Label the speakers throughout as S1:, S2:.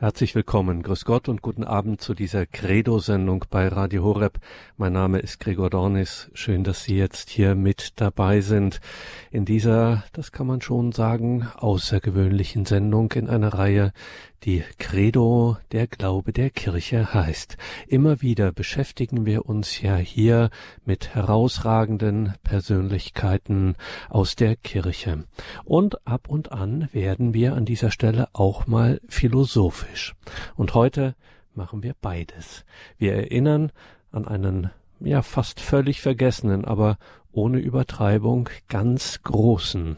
S1: Herzlich willkommen, grüß Gott und guten Abend zu dieser Credo-Sendung bei Radio Horeb. Mein Name ist Gregor Dornis. Schön, dass Sie jetzt hier mit dabei sind. In dieser, das kann man schon sagen, außergewöhnlichen Sendung in einer Reihe, die Credo, der Glaube der Kirche heißt. Immer wieder beschäftigen wir uns ja hier mit herausragenden Persönlichkeiten aus der Kirche. Und ab und an werden wir an dieser Stelle auch mal philosophisch. Und heute machen wir beides. Wir erinnern an einen ja fast völlig vergessenen, aber ohne Übertreibung ganz großen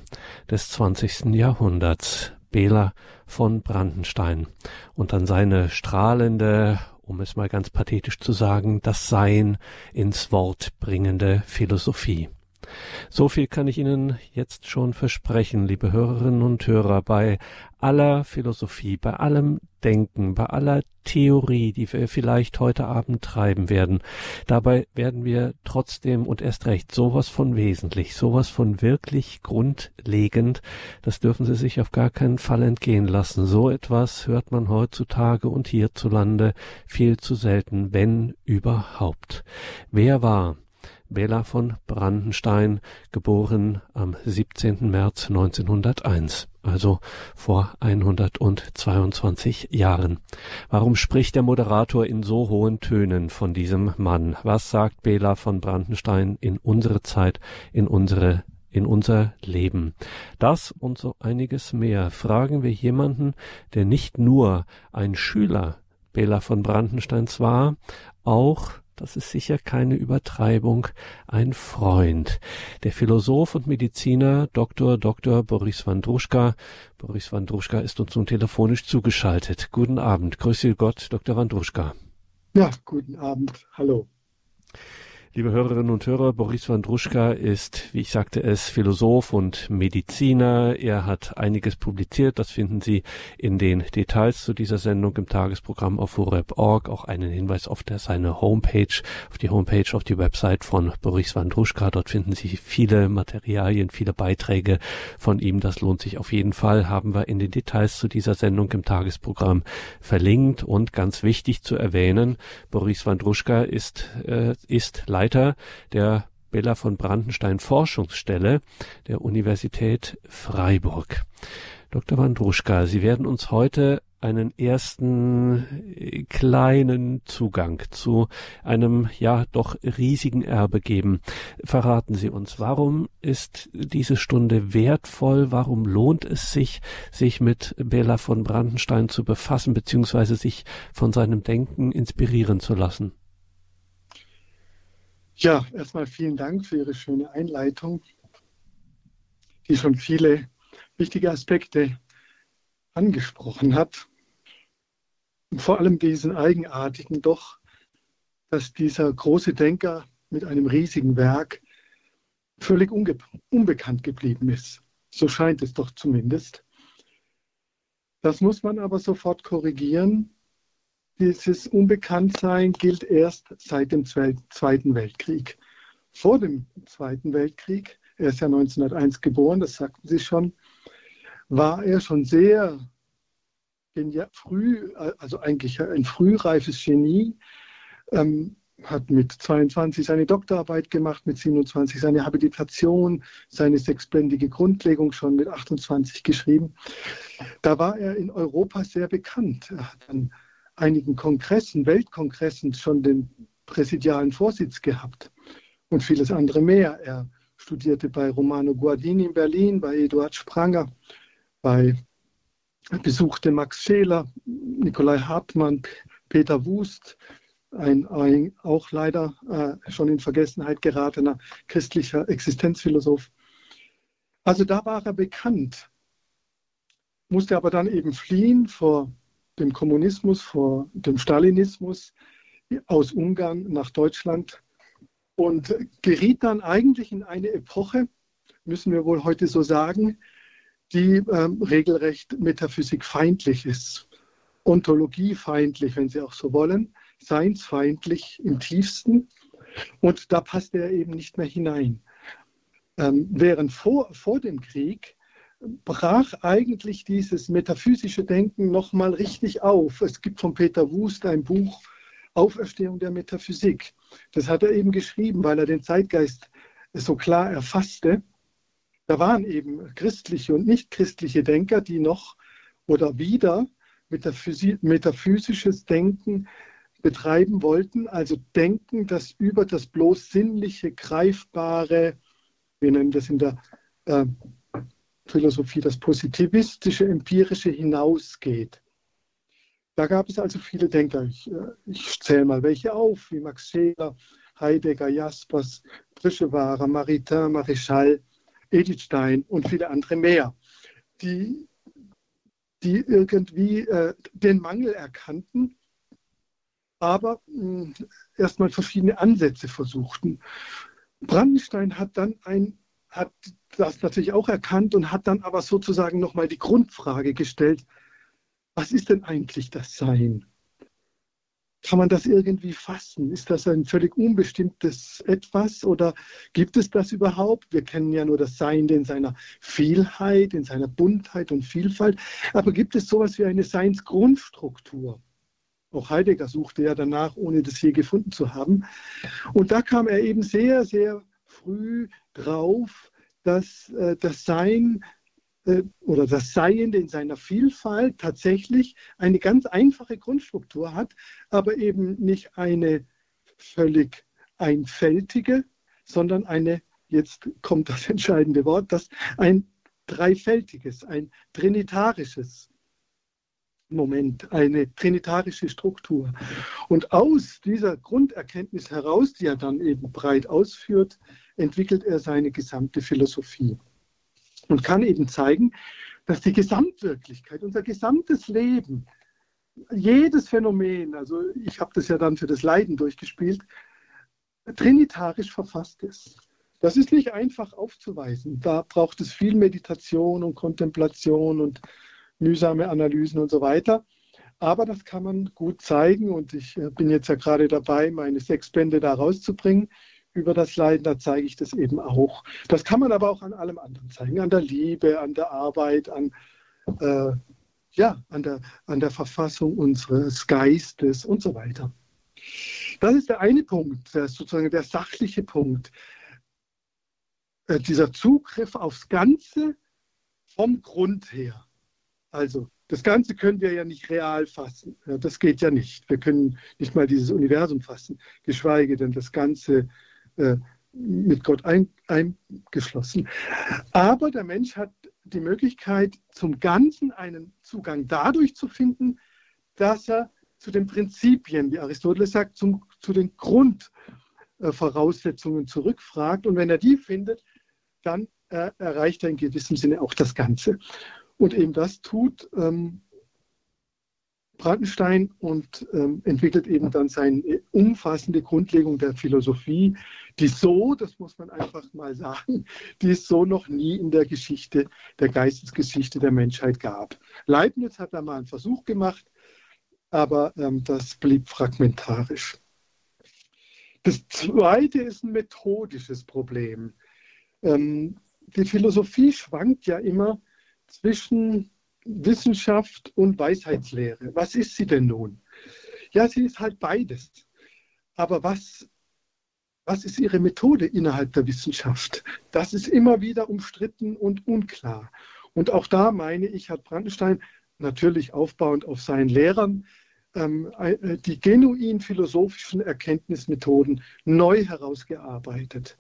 S1: des 20. Jahrhunderts, Bela von Brandenstein und dann seine strahlende, um es mal ganz pathetisch zu sagen, das Sein ins Wort bringende Philosophie. So viel kann ich Ihnen jetzt schon versprechen, liebe Hörerinnen und Hörer, bei aller Philosophie, bei allem Denken, bei aller Theorie, die wir vielleicht heute Abend treiben werden, dabei werden wir trotzdem und erst recht sowas von wesentlich, sowas von wirklich grundlegend, das dürfen Sie sich auf gar keinen Fall entgehen lassen. So etwas hört man heutzutage und hierzulande viel zu selten, wenn überhaupt. Wer war Bela von Brandenstein, geboren am 17. März 1901, also vor 122 Jahren. Warum spricht der Moderator in so hohen Tönen von diesem Mann? Was sagt Bela von Brandenstein in unsere Zeit, in unsere in unser Leben. Das und so einiges mehr fragen wir jemanden, der nicht nur ein Schüler Bela von Brandensteins war, auch das ist sicher keine Übertreibung, ein Freund. Der Philosoph und Mediziner Dr. Dr. Boris Wandruschka. Boris Wandruschka ist uns nun telefonisch zugeschaltet. Guten Abend. Grüße Gott, Dr. Wandruschka.
S2: Ja, guten Abend. Hallo.
S1: Liebe Hörerinnen und Hörer, Boris Wandruschka ist, wie ich sagte es, Philosoph und Mediziner. Er hat einiges publiziert. Das finden Sie in den Details zu dieser Sendung im Tagesprogramm auf horeb.org. Auch einen Hinweis auf der, seine Homepage, auf die Homepage, auf die Website von Boris Wandruschka. Dort finden Sie viele Materialien, viele Beiträge von ihm. Das lohnt sich auf jeden Fall. Haben wir in den Details zu dieser Sendung im Tagesprogramm verlinkt. Und ganz wichtig zu erwähnen, Boris Wandruschka ist, äh, ist Leiter der Bella von Brandenstein Forschungsstelle der Universität Freiburg. Dr. Wandruschka, Sie werden uns heute einen ersten äh, kleinen Zugang zu einem ja doch riesigen Erbe geben. Verraten Sie uns, warum ist diese Stunde wertvoll? Warum lohnt es sich, sich mit Bela von Brandenstein zu befassen, beziehungsweise sich von seinem Denken inspirieren zu lassen?
S2: Ja, erstmal vielen Dank für Ihre schöne Einleitung, die schon viele wichtige Aspekte angesprochen hat. Und vor allem diesen eigenartigen doch, dass dieser große Denker mit einem riesigen Werk völlig unge unbekannt geblieben ist. So scheint es doch zumindest. Das muss man aber sofort korrigieren, dieses Unbekanntsein gilt erst seit dem Zweiten Weltkrieg. Vor dem Zweiten Weltkrieg, er ist ja 1901 geboren, das sagten Sie schon, war er schon sehr früh, also eigentlich ein frühreifes Genie, ähm, hat mit 22 seine Doktorarbeit gemacht, mit 27 seine Habilitation, seine sechsbändige Grundlegung schon mit 28 geschrieben. Da war er in Europa sehr bekannt. Er hat dann einigen Kongressen, Weltkongressen schon den präsidialen Vorsitz gehabt und vieles andere mehr. Er studierte bei Romano Guardini in Berlin, bei Eduard Spranger, bei besuchte Max Scheler, Nikolai Hartmann, Peter Wust, ein, ein auch leider äh, schon in Vergessenheit geratener christlicher Existenzphilosoph. Also da war er bekannt, musste aber dann eben fliehen vor dem Kommunismus, vor dem Stalinismus aus Ungarn nach Deutschland und geriet dann eigentlich in eine Epoche, müssen wir wohl heute so sagen, die ähm, regelrecht metaphysikfeindlich ist, ontologiefeindlich, wenn Sie auch so wollen, seinsfeindlich im tiefsten. Und da passte er eben nicht mehr hinein. Ähm, während vor, vor dem Krieg brach eigentlich dieses metaphysische Denken nochmal richtig auf. Es gibt von Peter Wust ein Buch Auferstehung der Metaphysik. Das hat er eben geschrieben, weil er den Zeitgeist so klar erfasste. Da waren eben christliche und nicht-christliche Denker, die noch oder wieder metaphysisches Denken betreiben wollten, also Denken, das über das bloß sinnliche, greifbare, wir nennen das in der äh, Philosophie das positivistische, empirische hinausgeht. Da gab es also viele Denker. Ich, äh, ich zähle mal welche auf, wie Max Scheler, Heidegger, Jaspers, Frischewara, Maritain, Marischal, Edith Stein und viele andere mehr, die, die irgendwie äh, den Mangel erkannten, aber hm, erstmal verschiedene Ansätze versuchten. Brandenstein hat dann ein hat das natürlich auch erkannt und hat dann aber sozusagen nochmal die Grundfrage gestellt, was ist denn eigentlich das Sein? Kann man das irgendwie fassen? Ist das ein völlig unbestimmtes Etwas oder gibt es das überhaupt? Wir kennen ja nur das Sein in seiner Vielheit, in seiner Buntheit und Vielfalt. Aber gibt es sowas wie eine Seinsgrundstruktur? Auch Heidegger suchte ja danach, ohne das je gefunden zu haben. Und da kam er eben sehr, sehr früh drauf, dass äh, das Sein äh, oder das Seiende in seiner Vielfalt tatsächlich eine ganz einfache Grundstruktur hat, aber eben nicht eine völlig einfältige, sondern eine, jetzt kommt das entscheidende Wort, das ein dreifältiges, ein trinitarisches Moment, eine trinitarische Struktur. Und aus dieser Grunderkenntnis heraus, die er dann eben breit ausführt, entwickelt er seine gesamte Philosophie und kann eben zeigen, dass die Gesamtwirklichkeit, unser gesamtes Leben, jedes Phänomen, also ich habe das ja dann für das Leiden durchgespielt, trinitarisch verfasst ist. Das ist nicht einfach aufzuweisen. Da braucht es viel Meditation und Kontemplation und mühsame Analysen und so weiter. Aber das kann man gut zeigen und ich äh, bin jetzt ja gerade dabei, meine sechs Bände da rauszubringen über das Leiden, da zeige ich das eben auch. Das kann man aber auch an allem anderen zeigen, an der Liebe, an der Arbeit, an, äh, ja, an, der, an der Verfassung unseres Geistes und so weiter. Das ist der eine Punkt, der sozusagen der sachliche Punkt. Äh, dieser Zugriff aufs Ganze vom Grund her. Also das Ganze können wir ja nicht real fassen. Das geht ja nicht. Wir können nicht mal dieses Universum fassen, geschweige denn das Ganze äh, mit Gott ein, eingeschlossen. Aber der Mensch hat die Möglichkeit, zum Ganzen einen Zugang dadurch zu finden, dass er zu den Prinzipien, wie Aristoteles sagt, zum, zu den Grundvoraussetzungen zurückfragt. Und wenn er die findet, dann äh, erreicht er in gewissem Sinne auch das Ganze. Und eben das tut ähm, Brandenstein und ähm, entwickelt eben dann seine umfassende Grundlegung der Philosophie, die so, das muss man einfach mal sagen, die es so noch nie in der Geschichte, der Geistesgeschichte der Menschheit gab. Leibniz hat da mal einen Versuch gemacht, aber ähm, das blieb fragmentarisch. Das zweite ist ein methodisches Problem. Ähm, die Philosophie schwankt ja immer zwischen Wissenschaft und Weisheitslehre. Was ist sie denn nun? Ja, sie ist halt beides. Aber was, was ist ihre Methode innerhalb der Wissenschaft? Das ist immer wieder umstritten und unklar. Und auch da meine ich, hat Brandenstein natürlich aufbauend auf seinen Lehrern ähm, äh, die genuin philosophischen Erkenntnismethoden neu herausgearbeitet.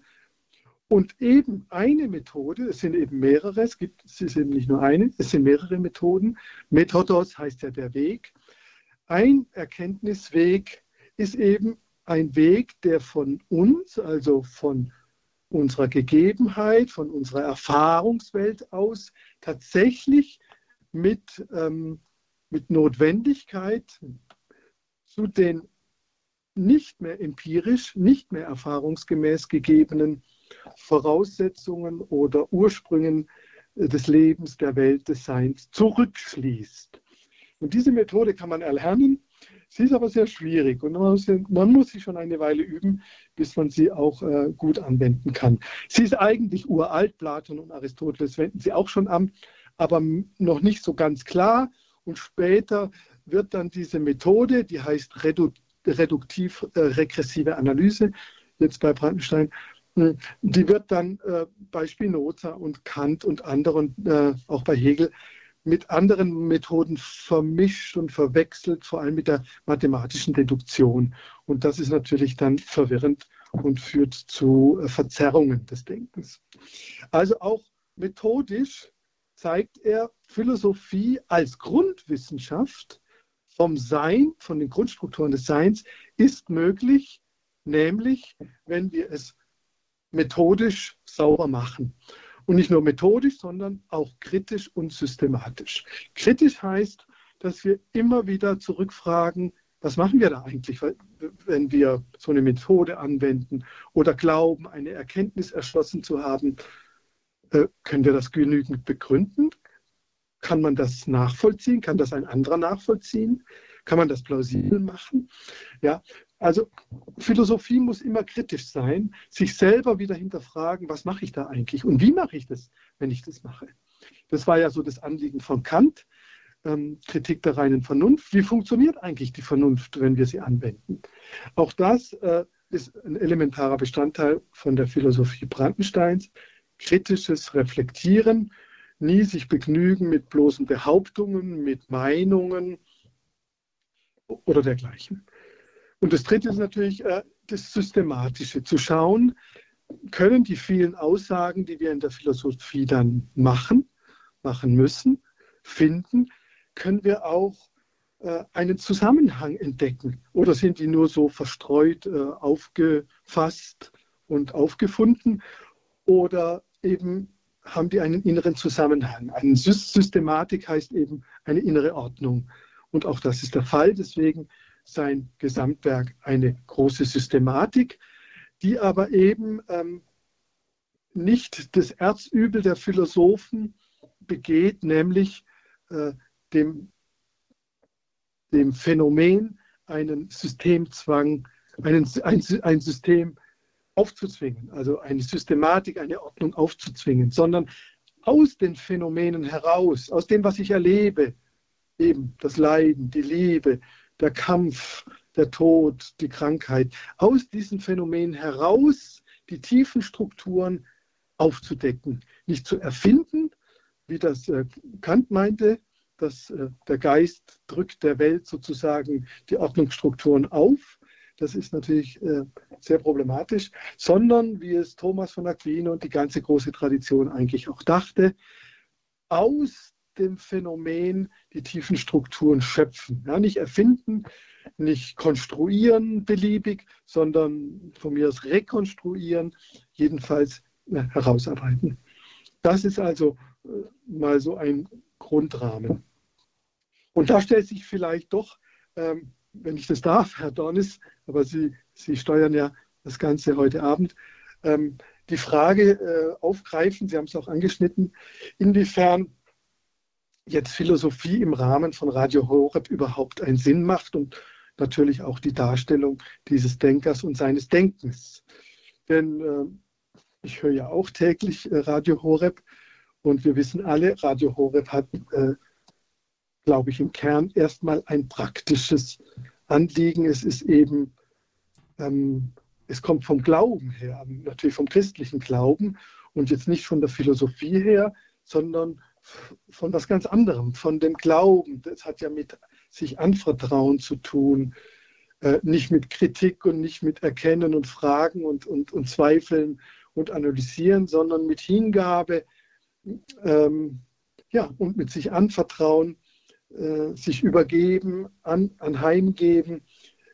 S2: Und eben eine Methode, es sind eben mehrere, es, gibt, es ist eben nicht nur eine, es sind mehrere Methoden. Methodos heißt ja der Weg. Ein Erkenntnisweg ist eben ein Weg, der von uns, also von unserer Gegebenheit, von unserer Erfahrungswelt aus tatsächlich mit, ähm, mit Notwendigkeit zu den nicht mehr empirisch, nicht mehr erfahrungsgemäß gegebenen Voraussetzungen oder Ursprüngen äh, des Lebens, der Welt, des Seins zurückschließt. Und diese Methode kann man erlernen. Sie ist aber sehr schwierig und man muss, sie schon eine Weile üben, bis man sie auch äh, gut anwenden kann. Sie ist eigentlich uralt, Platon und Aristoteles wenden sie auch schon an, aber noch nicht so ganz klar. Und später wird dann diese Methode, die heißt Redu reduktiv-regressive äh, Analyse, jetzt bei Brandenstein, die wird dann äh, bei Spinoza und Kant und anderen, äh, auch bei Hegel, mit anderen Methoden vermischt und verwechselt, vor allem mit der mathematischen Deduktion. Und das ist natürlich dann verwirrend und führt zu äh, Verzerrungen des Denkens. Also auch methodisch zeigt er Philosophie als Grundwissenschaft vom Sein, von den Grundstrukturen des Seins, ist möglich, nämlich wenn wir es methodisch sauber machen. Und nicht nur methodisch, sondern auch kritisch und systematisch. Kritisch heißt, dass wir immer wieder zurückfragen, was machen wir da eigentlich, wenn wir so eine Methode anwenden oder glauben, eine Erkenntnis erschlossen zu haben? Äh, können wir das genügend begründen? Kann man das nachvollziehen? Kann das ein anderer nachvollziehen? Kann man das plausibel machen? Ja, also Philosophie muss immer kritisch sein, sich selber wieder hinterfragen, was mache ich da eigentlich und wie mache ich das, wenn ich das mache. Das war ja so das Anliegen von Kant, ähm, Kritik der reinen Vernunft. Wie funktioniert eigentlich die Vernunft, wenn wir sie anwenden? Auch das äh, ist ein elementarer Bestandteil von der Philosophie Brandensteins. Kritisches Reflektieren, nie sich begnügen mit bloßen Behauptungen, mit Meinungen oder dergleichen. Und das Dritte ist natürlich äh, das Systematische, zu schauen, können die vielen Aussagen, die wir in der Philosophie dann machen, machen müssen, finden, können wir auch äh, einen Zusammenhang entdecken oder sind die nur so verstreut äh, aufgefasst und aufgefunden oder eben haben die einen inneren Zusammenhang. Eine Systematik heißt eben eine innere Ordnung. Und auch das ist der Fall. Deswegen sein Gesamtwerk eine große Systematik, die aber eben ähm, nicht das Erzübel der Philosophen begeht, nämlich äh, dem, dem Phänomen einen Systemzwang, einen, ein, ein System aufzuzwingen, also eine Systematik, eine Ordnung aufzuzwingen, sondern aus den Phänomenen heraus, aus dem, was ich erlebe, eben das Leiden, die Liebe, der Kampf, der Tod, die Krankheit, aus diesen Phänomenen heraus die tiefen Strukturen aufzudecken, nicht zu erfinden, wie das äh, Kant meinte, dass äh, der Geist drückt der Welt sozusagen die Ordnungsstrukturen auf. Das ist natürlich äh, sehr problematisch, sondern wie es Thomas von Aquino und die ganze große Tradition eigentlich auch dachte, aus dem Phänomen die tiefen Strukturen schöpfen. Ja, nicht erfinden, nicht konstruieren beliebig, sondern von mir aus rekonstruieren, jedenfalls ja, herausarbeiten. Das ist also äh, mal so ein Grundrahmen. Und da stellt sich vielleicht doch, ähm, wenn ich das darf, Herr Dornis, aber Sie, Sie steuern ja das Ganze heute Abend, ähm, die Frage äh, aufgreifen, Sie haben es auch angeschnitten, inwiefern jetzt Philosophie im Rahmen von Radio Horeb überhaupt einen Sinn macht und natürlich auch die Darstellung dieses Denkers und seines Denkens. Denn äh, ich höre ja auch täglich äh, Radio Horeb und wir wissen alle, Radio Horeb hat, äh, glaube ich, im Kern erstmal ein praktisches Anliegen. Es ist eben, ähm, es kommt vom Glauben her, natürlich vom christlichen Glauben und jetzt nicht von der Philosophie her, sondern von was ganz anderem, von dem Glauben. Das hat ja mit sich anvertrauen zu tun, äh, nicht mit Kritik und nicht mit Erkennen und Fragen und, und, und Zweifeln und Analysieren, sondern mit Hingabe ähm, ja, und mit sich anvertrauen, äh, sich übergeben, an, anheimgeben.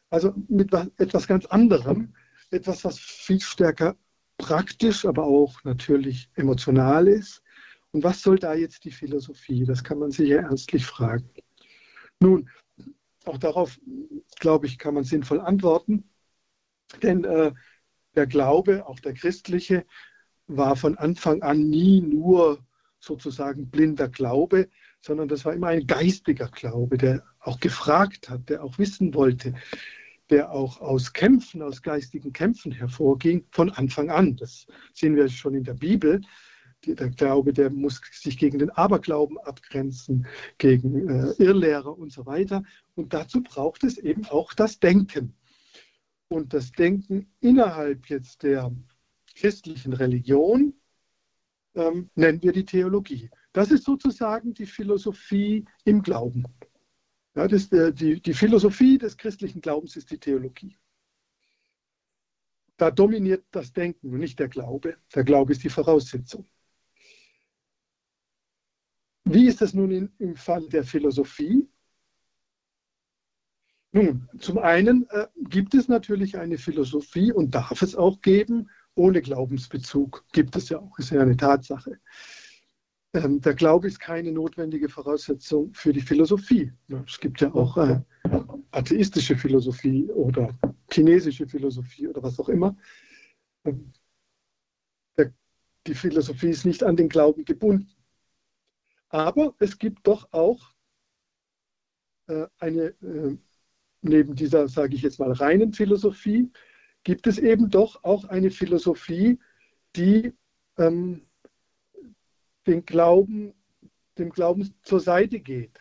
S2: Also mit was, etwas ganz anderem, etwas, was viel stärker praktisch, aber auch natürlich emotional ist und was soll da jetzt die Philosophie? Das kann man sich ja ernstlich fragen. Nun, auch darauf, glaube ich, kann man sinnvoll antworten, denn äh, der Glaube, auch der christliche, war von Anfang an nie nur sozusagen blinder Glaube, sondern das war immer ein geistiger Glaube, der auch gefragt hat, der auch wissen wollte, der auch aus Kämpfen, aus geistigen Kämpfen hervorging, von Anfang an. Das sehen wir schon in der Bibel der Glaube, der muss sich gegen den Aberglauben abgrenzen, gegen äh, Irrlehrer und so weiter. Und dazu braucht es eben auch das Denken. Und das Denken innerhalb jetzt der christlichen Religion ähm, nennen wir die Theologie. Das ist sozusagen die Philosophie im Glauben. Ja, das, äh, die, die Philosophie des christlichen Glaubens ist die Theologie. Da dominiert das Denken und nicht der Glaube. Der Glaube ist die Voraussetzung. Wie ist das nun in, im Fall der Philosophie? Nun, zum einen äh, gibt es natürlich eine Philosophie und darf es auch geben, ohne Glaubensbezug. Gibt es ja auch, ist ja eine Tatsache. Ähm, der Glaube ist keine notwendige Voraussetzung für die Philosophie. Es gibt ja auch äh, atheistische Philosophie oder chinesische Philosophie oder was auch immer. Ähm, der, die Philosophie ist nicht an den Glauben gebunden. Aber es gibt doch auch äh, eine, äh, neben dieser, sage ich jetzt mal, reinen Philosophie, gibt es eben doch auch eine Philosophie, die ähm, den Glauben, dem Glauben zur Seite geht.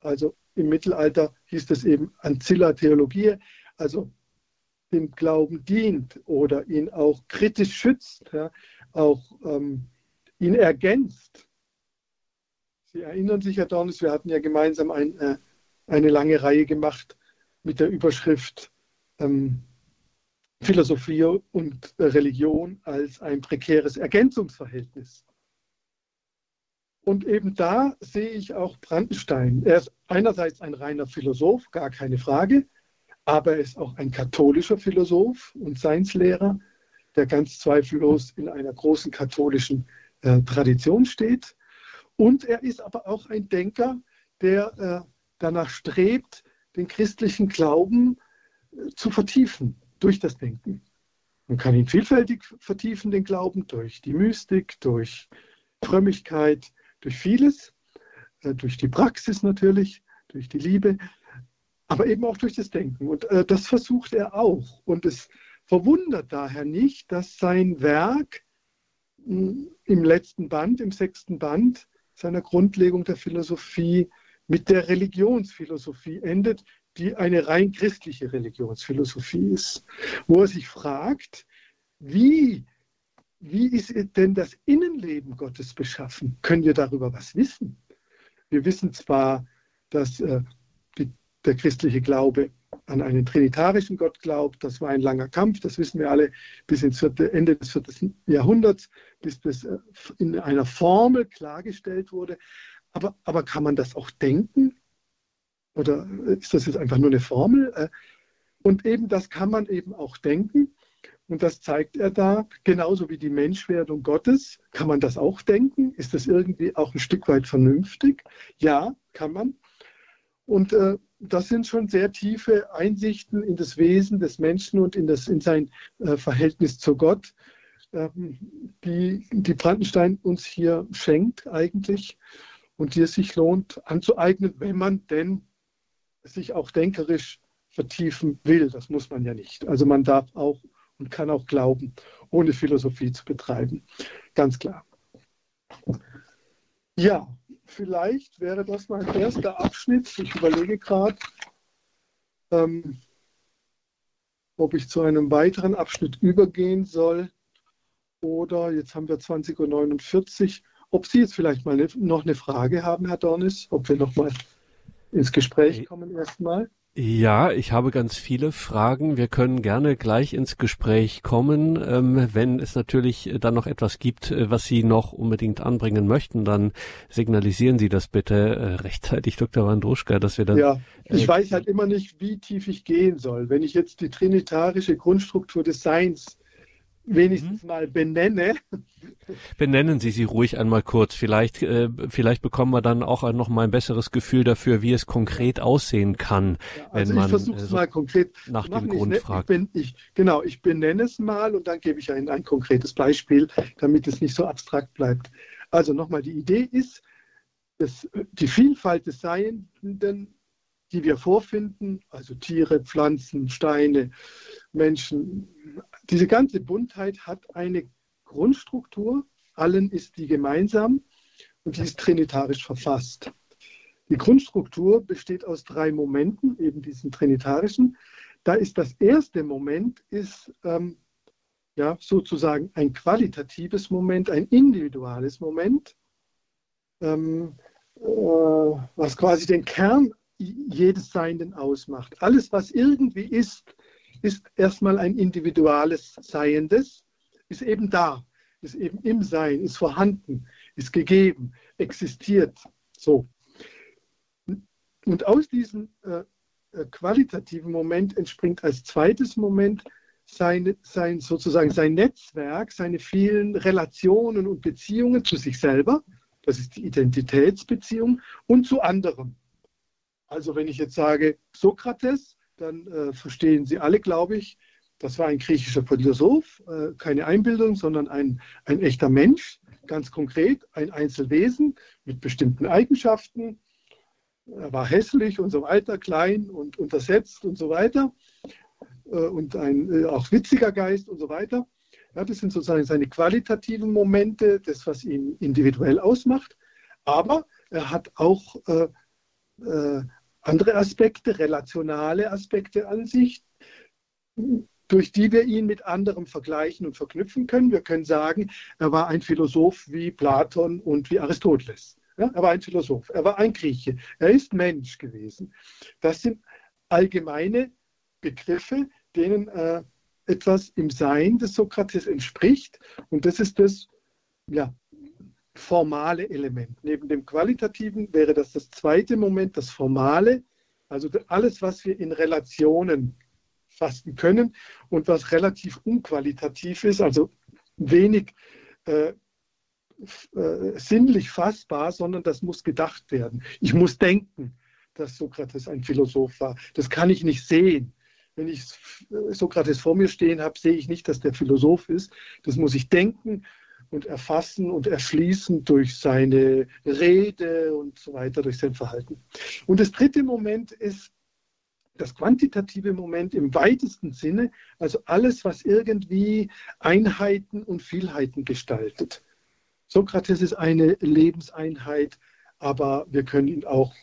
S2: Also im Mittelalter hieß es eben Ancilla Theologie, also dem Glauben dient oder ihn auch kritisch schützt, ja, auch ähm, ihn ergänzt. Sie erinnern sich, Herr Dornes, wir hatten ja gemeinsam ein, äh, eine lange Reihe gemacht mit der Überschrift ähm, Philosophie und Religion als ein prekäres Ergänzungsverhältnis. Und eben da sehe ich auch Brandenstein. Er ist einerseits ein reiner Philosoph, gar keine Frage, aber er ist auch ein katholischer Philosoph und Seinslehrer, der ganz zweifellos in einer großen katholischen äh, Tradition steht. Und er ist aber auch ein Denker, der äh, danach strebt, den christlichen Glauben äh, zu vertiefen durch das Denken. Man kann ihn vielfältig vertiefen, den Glauben, durch die Mystik, durch Frömmigkeit, durch vieles, äh, durch die Praxis natürlich, durch die Liebe, aber eben auch durch das Denken. Und äh, das versucht er auch. Und es verwundert daher nicht, dass sein Werk hm, im letzten Band, im sechsten Band seiner Grundlegung der Philosophie mit der Religionsphilosophie endet, die eine rein christliche Religionsphilosophie ist, wo er sich fragt, wie wie ist denn das Innenleben Gottes beschaffen? Können wir darüber was wissen? Wir wissen zwar, dass äh, der christliche Glaube an einen trinitarischen Gott glaubt. Das war ein langer Kampf, das wissen wir alle, bis ins vierte, Ende des vierten Jahrhunderts, bis das äh, in einer Formel klargestellt wurde. Aber, aber kann man das auch denken? Oder ist das jetzt einfach nur eine Formel? Äh, und eben das kann man eben auch denken. Und das zeigt er da, genauso wie die Menschwerdung Gottes. Kann man das auch denken? Ist das irgendwie auch ein Stück weit vernünftig? Ja, kann man. Und äh, das sind schon sehr tiefe Einsichten in das Wesen des Menschen und in, das, in sein äh, Verhältnis zu Gott, ähm, die, die Brandenstein uns hier schenkt eigentlich und die es sich lohnt anzueignen, wenn man denn sich auch denkerisch vertiefen will. Das muss man ja nicht. Also man darf auch und kann auch glauben, ohne Philosophie zu betreiben. Ganz klar. Ja, vielleicht wäre das mein erster Abschnitt. Ich überlege gerade, ähm, ob ich zu einem weiteren Abschnitt übergehen soll. Oder jetzt haben wir 20.49 Uhr. Ob Sie jetzt vielleicht mal ne, noch eine Frage haben, Herr Dornis, ob wir noch mal ins Gespräch kommen erstmal.
S1: Ja, ich habe ganz viele Fragen. Wir können gerne gleich ins Gespräch kommen. Ähm, wenn es natürlich dann noch etwas gibt, äh, was Sie noch unbedingt anbringen möchten, dann signalisieren Sie das bitte äh, rechtzeitig, Dr. Wandruschka, dass wir dann.
S2: Ja, ich äh, weiß halt immer nicht, wie tief ich gehen soll. Wenn ich jetzt die trinitarische Grundstruktur des Seins wenigstens mhm. mal benenne.
S1: Benennen Sie sie ruhig einmal kurz. Vielleicht, äh, vielleicht bekommen wir dann auch noch mal ein besseres Gefühl dafür, wie es konkret aussehen kann,
S2: ja, also wenn man ich versuche es äh, mal konkret
S1: nach dem Grund
S2: ich,
S1: fragt.
S2: Ich, ich, genau, ich benenne es mal und dann gebe ich ein, ein konkretes Beispiel, damit es nicht so abstrakt bleibt. Also nochmal, die Idee ist, dass die Vielfalt des Seienden die wir vorfinden, also Tiere, Pflanzen, Steine, Menschen, diese ganze Buntheit hat eine Grundstruktur, allen ist die gemeinsam und die ist trinitarisch verfasst. Die Grundstruktur besteht aus drei Momenten, eben diesen trinitarischen. Da ist das erste Moment ist ähm, ja sozusagen ein qualitatives Moment, ein individuales Moment, ähm, äh, was quasi den Kern jedes Seienden ausmacht. Alles, was irgendwie ist, ist erstmal ein individuales Seiendes, ist eben da, ist eben im Sein, ist vorhanden, ist gegeben, existiert. So. Und aus diesem äh, äh qualitativen Moment entspringt als zweites Moment sein, sein, sozusagen sein Netzwerk, seine vielen Relationen und Beziehungen zu sich selber, das ist die Identitätsbeziehung, und zu anderen. Also wenn ich jetzt sage Sokrates, dann äh, verstehen Sie alle, glaube ich, das war ein griechischer Philosoph, äh, keine Einbildung, sondern ein, ein echter Mensch, ganz konkret, ein Einzelwesen mit bestimmten Eigenschaften. Er war hässlich und so weiter, klein und untersetzt und so weiter äh, und ein äh, auch witziger Geist und so weiter. Ja, das sind sozusagen seine qualitativen Momente, das, was ihn individuell ausmacht. Aber er hat auch äh, äh, andere Aspekte, relationale Aspekte an sich, durch die wir ihn mit anderem vergleichen und verknüpfen können. Wir können sagen, er war ein Philosoph wie Platon und wie Aristoteles. Ja, er war ein Philosoph, er war ein Grieche, er ist Mensch gewesen. Das sind allgemeine Begriffe, denen äh, etwas im Sein des Sokrates entspricht. Und das ist das ja, formale Element. Neben dem qualitativen wäre das das zweite Moment, das formale, also alles, was wir in Relationen fassen können und was relativ unqualitativ ist, also wenig äh, äh, sinnlich fassbar, sondern das muss gedacht werden. Ich muss denken, dass Sokrates ein Philosoph war. Das kann ich nicht sehen. Wenn ich Sokrates vor mir stehen habe, sehe ich nicht, dass der Philosoph ist. Das muss ich denken und erfassen und erschließen durch seine Rede und so weiter, durch sein Verhalten. Und das dritte Moment ist das quantitative Moment im weitesten Sinne, also alles, was irgendwie Einheiten und Vielheiten gestaltet. Sokrates ist eine Lebenseinheit, aber wir können ihn auch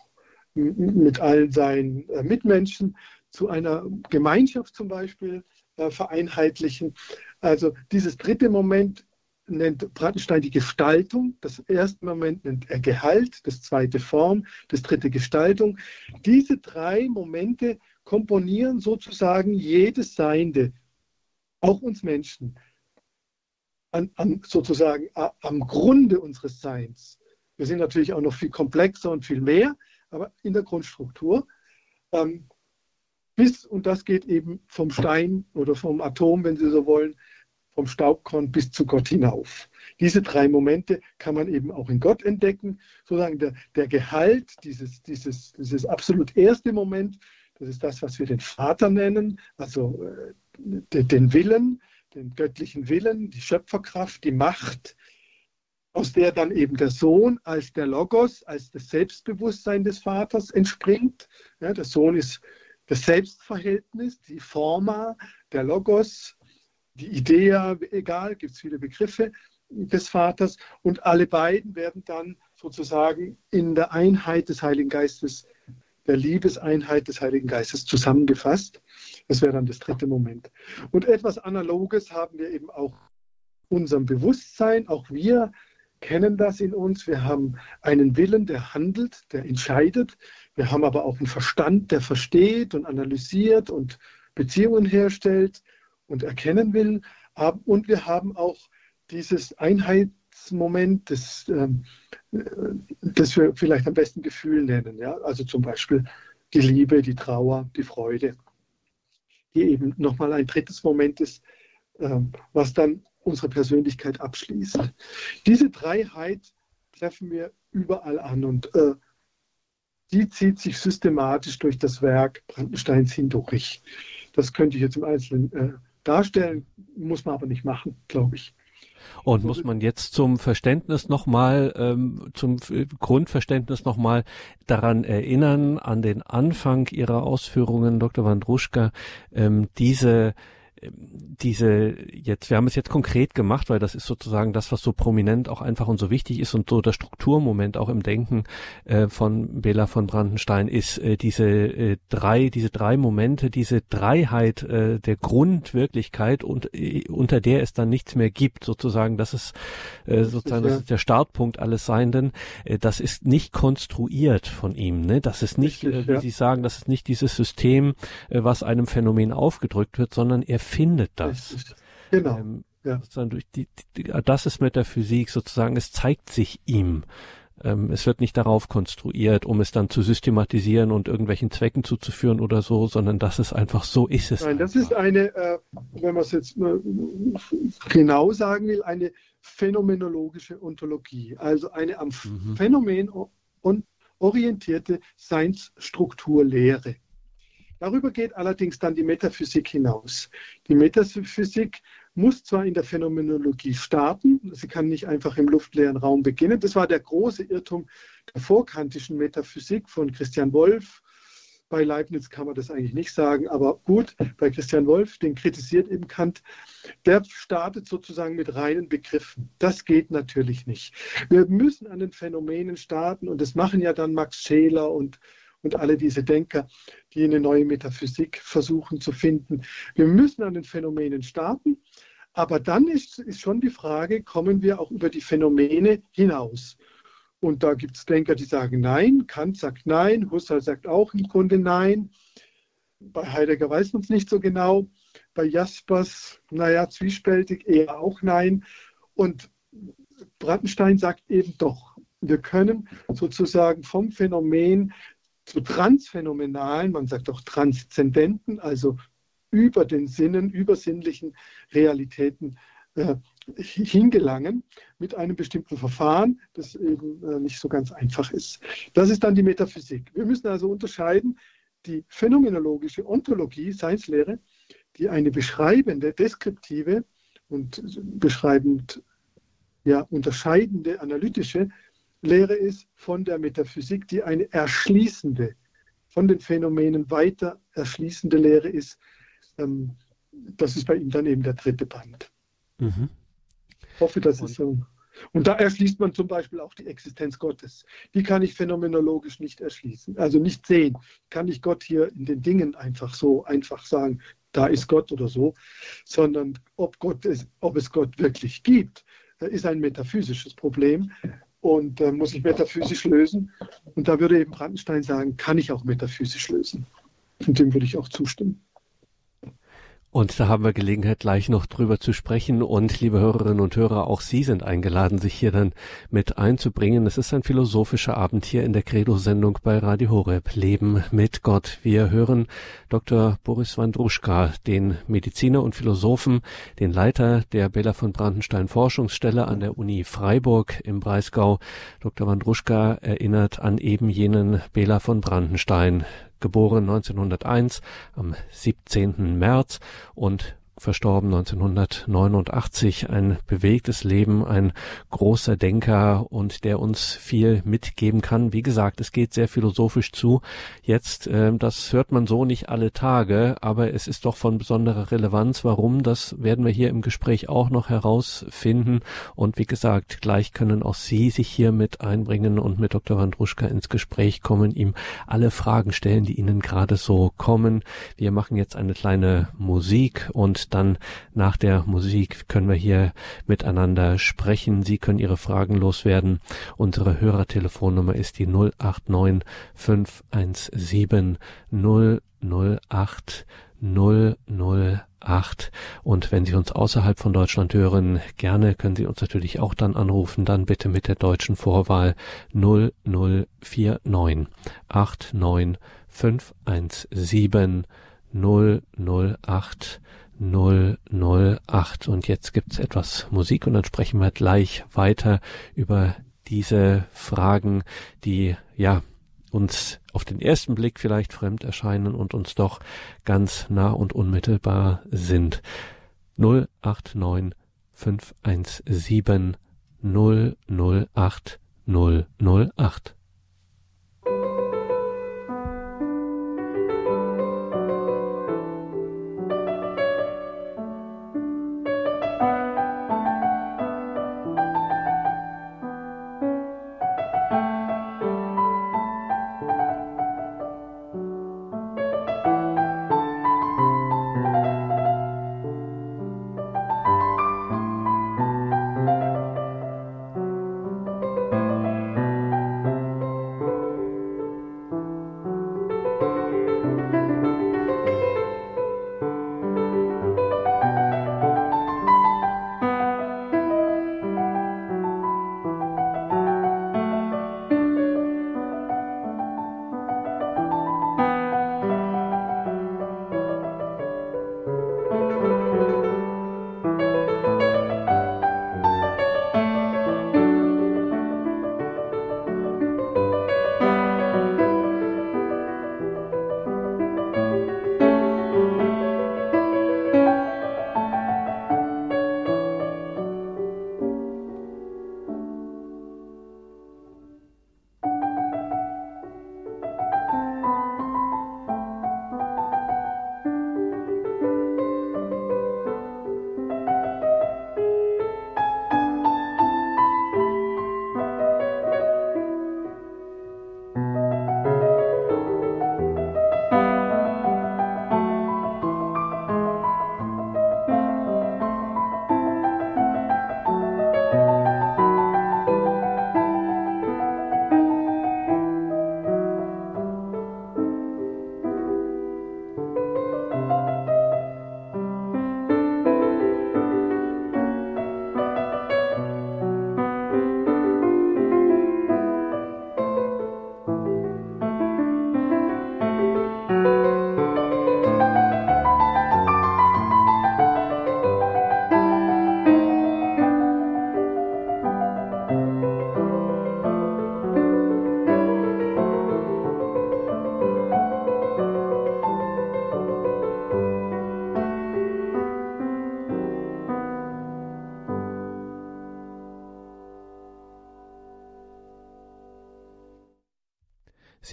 S2: mit allen seinen äh, Mitmenschen zu einer Gemeinschaft zum Beispiel äh, vereinheitlichen. Also dieses dritte Moment nennt Brandenstein die Gestaltung. Das erste Moment nennt er Gehalt, das zweite Form, das dritte Gestaltung. Diese drei Momente komponieren sozusagen jedes Seiende, auch uns Menschen, an, an sozusagen am Grunde unseres Seins. Wir sind natürlich auch noch viel komplexer und viel mehr, aber in der Grundstruktur. Ähm, bis, und das geht eben vom Stein oder vom Atom, wenn Sie so wollen, vom Staubkorn bis zu Gott hinauf. Diese drei Momente kann man eben auch in Gott entdecken. Sozusagen der, der Gehalt, dieses, dieses, dieses absolut erste Moment, das ist das, was wir den Vater nennen, also äh, den Willen, den göttlichen Willen, die Schöpferkraft, die Macht, aus der dann eben der Sohn als der Logos, als das Selbstbewusstsein des Vaters entspringt. Ja, der Sohn ist das Selbstverhältnis, die Forma, der Logos, die Idee, egal, gibt es viele Begriffe des Vaters. Und alle beiden werden dann sozusagen in der Einheit des Heiligen Geistes, der Liebeseinheit des Heiligen Geistes zusammengefasst. Das wäre dann das dritte Moment. Und etwas Analoges haben wir eben auch unserem Bewusstsein. Auch wir kennen das in uns. Wir haben einen Willen, der handelt, der entscheidet. Wir haben aber auch einen Verstand, der versteht und analysiert und Beziehungen herstellt und erkennen will. Und wir haben auch dieses Einheitsmoment, das, ähm, das wir vielleicht am besten Gefühl nennen. Ja? Also zum Beispiel die Liebe, die Trauer, die Freude, die eben nochmal ein drittes Moment ist, ähm, was dann unsere Persönlichkeit abschließt. Diese Dreiheit treffen wir überall an und äh, die zieht sich systematisch durch das Werk Brandensteins hindurch. Das könnte ich jetzt im Einzelnen äh, darstellen, muss man aber nicht machen, glaube ich.
S1: Und muss man jetzt zum Verständnis nochmal, ähm, zum Grundverständnis nochmal daran erinnern, an den Anfang Ihrer Ausführungen, Dr. Wandruschka, ähm, diese diese jetzt, wir haben es jetzt konkret gemacht, weil das ist sozusagen das, was so prominent auch einfach und so wichtig ist und so der Strukturmoment auch im Denken äh, von Bela von Brandenstein ist äh, diese äh, drei, diese drei Momente, diese Dreiheit äh, der Grundwirklichkeit und äh, unter der es dann nichts mehr gibt, sozusagen, das ist äh, sozusagen das ist der Startpunkt alles Seienden. Äh, das ist nicht konstruiert von ihm, ne? Das ist nicht, äh, wie Sie sagen, das ist nicht dieses System, äh, was einem Phänomen aufgedrückt wird, sondern er findet das.
S2: Genau. Ähm, ja.
S1: durch die, die, das ist Metaphysik sozusagen, es zeigt sich ihm. Ähm, es wird nicht darauf konstruiert, um es dann zu systematisieren und irgendwelchen Zwecken zuzuführen oder so, sondern das ist einfach so ist es.
S2: Nein, das ist eine, äh, wenn man es jetzt genau sagen will, eine phänomenologische Ontologie, also eine am mhm. Phänomen orientierte Seinsstrukturlehre. Darüber geht allerdings dann die Metaphysik hinaus. Die Metaphysik muss zwar in der Phänomenologie starten, sie kann nicht einfach im luftleeren Raum beginnen. Das war der große Irrtum der vorkantischen Metaphysik von Christian Wolff. Bei Leibniz kann man das eigentlich nicht sagen, aber gut, bei Christian Wolff, den kritisiert eben Kant, der startet sozusagen mit reinen Begriffen. Das geht natürlich nicht. Wir müssen an den Phänomenen starten und das machen ja dann Max Scheler und und alle diese Denker, die eine neue Metaphysik versuchen zu finden. Wir müssen an den Phänomenen starten, aber dann ist, ist schon die Frage, kommen wir auch über die Phänomene hinaus? Und da gibt es Denker, die sagen Nein, Kant sagt Nein, Husserl sagt auch im Grunde Nein. Bei Heidegger weiß man es nicht so genau. Bei Jaspers, naja, zwiespältig eher auch Nein. Und Brandenstein sagt eben doch, wir können sozusagen vom Phänomen zu transphänomenalen, man sagt auch transzendenten, also über den Sinnen, übersinnlichen Realitäten äh, hingelangen mit einem bestimmten Verfahren, das eben äh, nicht so ganz einfach ist. Das ist dann die Metaphysik. Wir müssen also unterscheiden die phänomenologische Ontologie, Seinslehre, die eine beschreibende, deskriptive und beschreibend ja, unterscheidende, analytische Lehre ist von der Metaphysik, die eine erschließende, von den Phänomenen weiter erschließende Lehre ist. Ähm, das ist bei ihm dann eben der dritte Band. Mhm. Ich hoffe, das ist so. Und da erschließt man zum Beispiel auch die Existenz Gottes. Die kann ich phänomenologisch nicht erschließen, also nicht sehen. Kann ich Gott hier in den Dingen einfach so einfach sagen, da ist Gott oder so, sondern ob, Gott es, ob es Gott wirklich gibt, äh, ist ein metaphysisches Problem und äh, muss ich metaphysisch lösen. Und da würde eben Brandenstein sagen, kann ich auch metaphysisch lösen. Und dem würde ich auch zustimmen.
S1: Und da haben wir Gelegenheit, gleich noch drüber zu sprechen. Und liebe Hörerinnen und Hörer, auch Sie sind eingeladen, sich hier dann mit einzubringen. Es ist ein philosophischer Abend hier in der Credo-Sendung bei Radio Horeb. Leben mit Gott. Wir hören Dr. Boris Wandruschka, den Mediziner und Philosophen, den Leiter der Bella von Brandenstein Forschungsstelle an der Uni Freiburg im Breisgau. Dr. Wandruschka erinnert an eben jenen Bela von Brandenstein, geboren 1901 am 17. März und verstorben 1989, ein bewegtes Leben, ein großer Denker und der uns viel mitgeben kann. Wie gesagt, es geht sehr philosophisch zu. Jetzt, äh, das hört man so nicht alle Tage, aber es ist doch von besonderer Relevanz. Warum? Das werden wir hier im Gespräch auch noch herausfinden. Und wie gesagt, gleich können auch Sie sich hier mit einbringen und mit Dr. Wandruschka ins Gespräch kommen, ihm alle Fragen stellen, die Ihnen gerade so kommen. Wir machen jetzt eine kleine Musik und dann nach der Musik können wir hier miteinander sprechen. Sie können Ihre Fragen loswerden. Unsere Hörertelefonnummer ist die 089 517 008 008. Und wenn Sie uns außerhalb von Deutschland hören, gerne können Sie uns natürlich auch dann anrufen, dann bitte mit der deutschen Vorwahl 0049 89 517 008 008. Und jetzt gibt's etwas Musik und dann sprechen wir gleich weiter über diese Fragen, die ja uns auf den ersten Blick vielleicht fremd erscheinen und uns doch ganz nah und unmittelbar sind. 089 517 008 008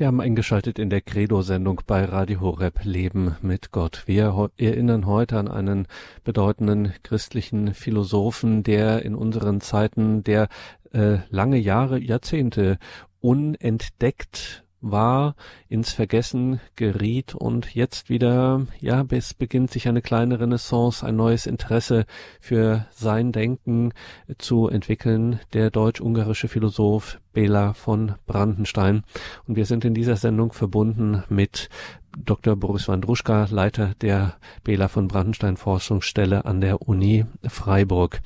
S1: Sie haben eingeschaltet in der Credo-Sendung bei Radio Horeb Leben mit Gott. Wir erinnern heute an einen bedeutenden christlichen Philosophen, der in unseren Zeiten, der äh, lange Jahre, Jahrzehnte unentdeckt war, ins Vergessen geriet und jetzt wieder, ja, es beginnt sich eine kleine Renaissance, ein neues Interesse für sein Denken zu entwickeln, der deutsch-ungarische Philosoph Bela von Brandenstein. Und wir sind in dieser Sendung verbunden mit Dr. Boris Wandruschka, Leiter der Bela von Brandenstein Forschungsstelle an der Uni Freiburg.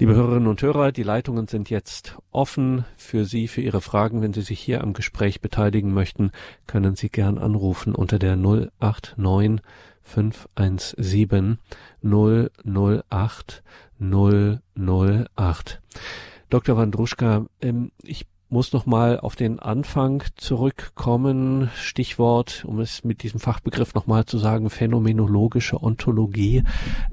S1: Liebe Hörerinnen und Hörer, die Leitungen sind jetzt offen für Sie, für Ihre Fragen. Wenn Sie sich hier am Gespräch beteiligen möchten, können Sie gern anrufen unter der 089 517 008 008. Dr. Wandruschka, ähm, ich muss noch mal auf den Anfang zurückkommen. Stichwort, um es mit diesem Fachbegriff noch mal zu sagen, phänomenologische Ontologie,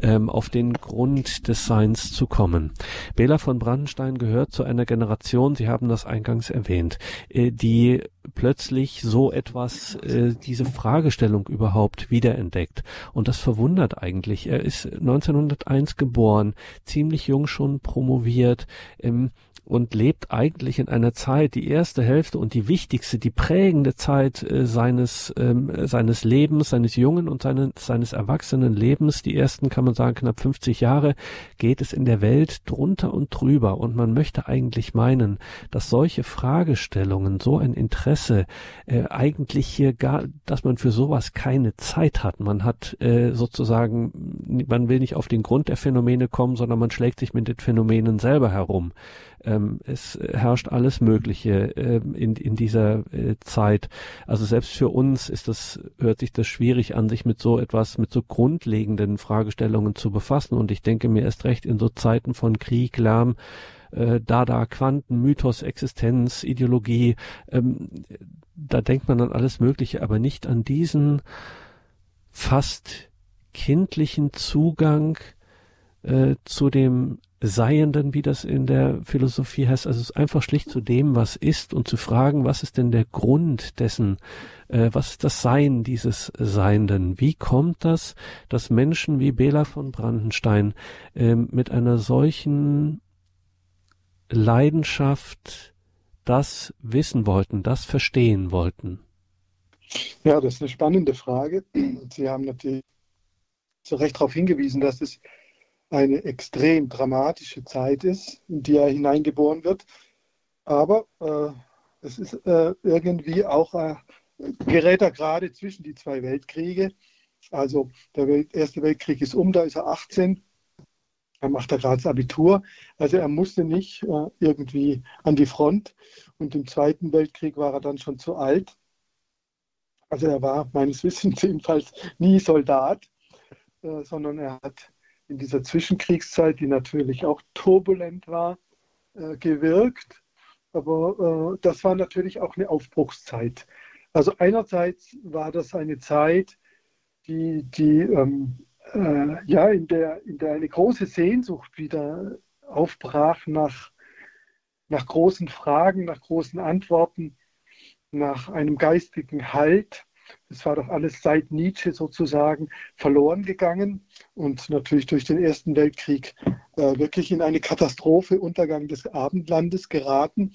S1: ähm, auf den Grund des Seins zu kommen. Bela von Brandenstein gehört zu einer Generation, Sie haben das eingangs erwähnt, äh, die plötzlich so etwas, äh, diese Fragestellung überhaupt wiederentdeckt. Und das verwundert eigentlich. Er ist 1901 geboren, ziemlich jung schon promoviert, ähm, und lebt eigentlich in einer Zeit, die erste Hälfte und die wichtigste, die prägende Zeit äh, seines ähm, seines Lebens, seines jungen und seines seines erwachsenen Lebens, die ersten kann man sagen knapp 50 Jahre, geht es in der Welt drunter und drüber und man möchte eigentlich meinen, dass solche Fragestellungen, so ein Interesse äh, eigentlich hier gar, dass man für sowas keine Zeit hat. Man hat äh, sozusagen, man will nicht auf den Grund der Phänomene kommen, sondern man schlägt sich mit den Phänomenen selber herum. Ähm, es herrscht alles Mögliche ähm, in, in dieser äh, Zeit. Also selbst für uns ist das, hört sich das schwierig an, sich mit so etwas, mit so grundlegenden Fragestellungen zu befassen. Und ich denke mir erst recht in so Zeiten von Krieg, Lärm, äh, Dada, Quanten, Mythos, Existenz, Ideologie, ähm, da denkt man an alles Mögliche, aber nicht an diesen fast kindlichen Zugang äh, zu dem Seienden, wie das in der Philosophie heißt. Also es ist einfach schlicht zu dem, was ist und zu fragen, was ist denn der Grund dessen, äh, was ist das Sein dieses Seienden? Wie kommt das, dass Menschen wie Bela von Brandenstein äh, mit einer solchen Leidenschaft das wissen wollten, das verstehen wollten?
S2: Ja, das ist eine spannende Frage. Sie haben natürlich zu Recht darauf hingewiesen, dass es eine extrem dramatische Zeit ist, in die er hineingeboren wird. Aber äh, es ist äh, irgendwie auch, äh, gerät er gerade zwischen die zwei Weltkriege. Also der Welt, Erste Weltkrieg ist um, da ist er 18. Er macht da gerade das Abitur. Also er musste nicht äh, irgendwie an die Front. Und im Zweiten Weltkrieg war er dann schon zu alt. Also er war meines Wissens jedenfalls nie Soldat, äh, sondern er hat in dieser Zwischenkriegszeit, die natürlich auch turbulent war, äh, gewirkt. Aber äh, das war natürlich auch eine Aufbruchszeit. Also einerseits war das eine Zeit, die, die ähm, äh, ja, in der, in der eine große Sehnsucht wieder aufbrach nach, nach großen Fragen, nach großen Antworten, nach einem geistigen Halt. Das war doch alles seit Nietzsche sozusagen verloren gegangen und natürlich durch den Ersten Weltkrieg äh, wirklich in eine Katastrophe, Untergang des Abendlandes geraten.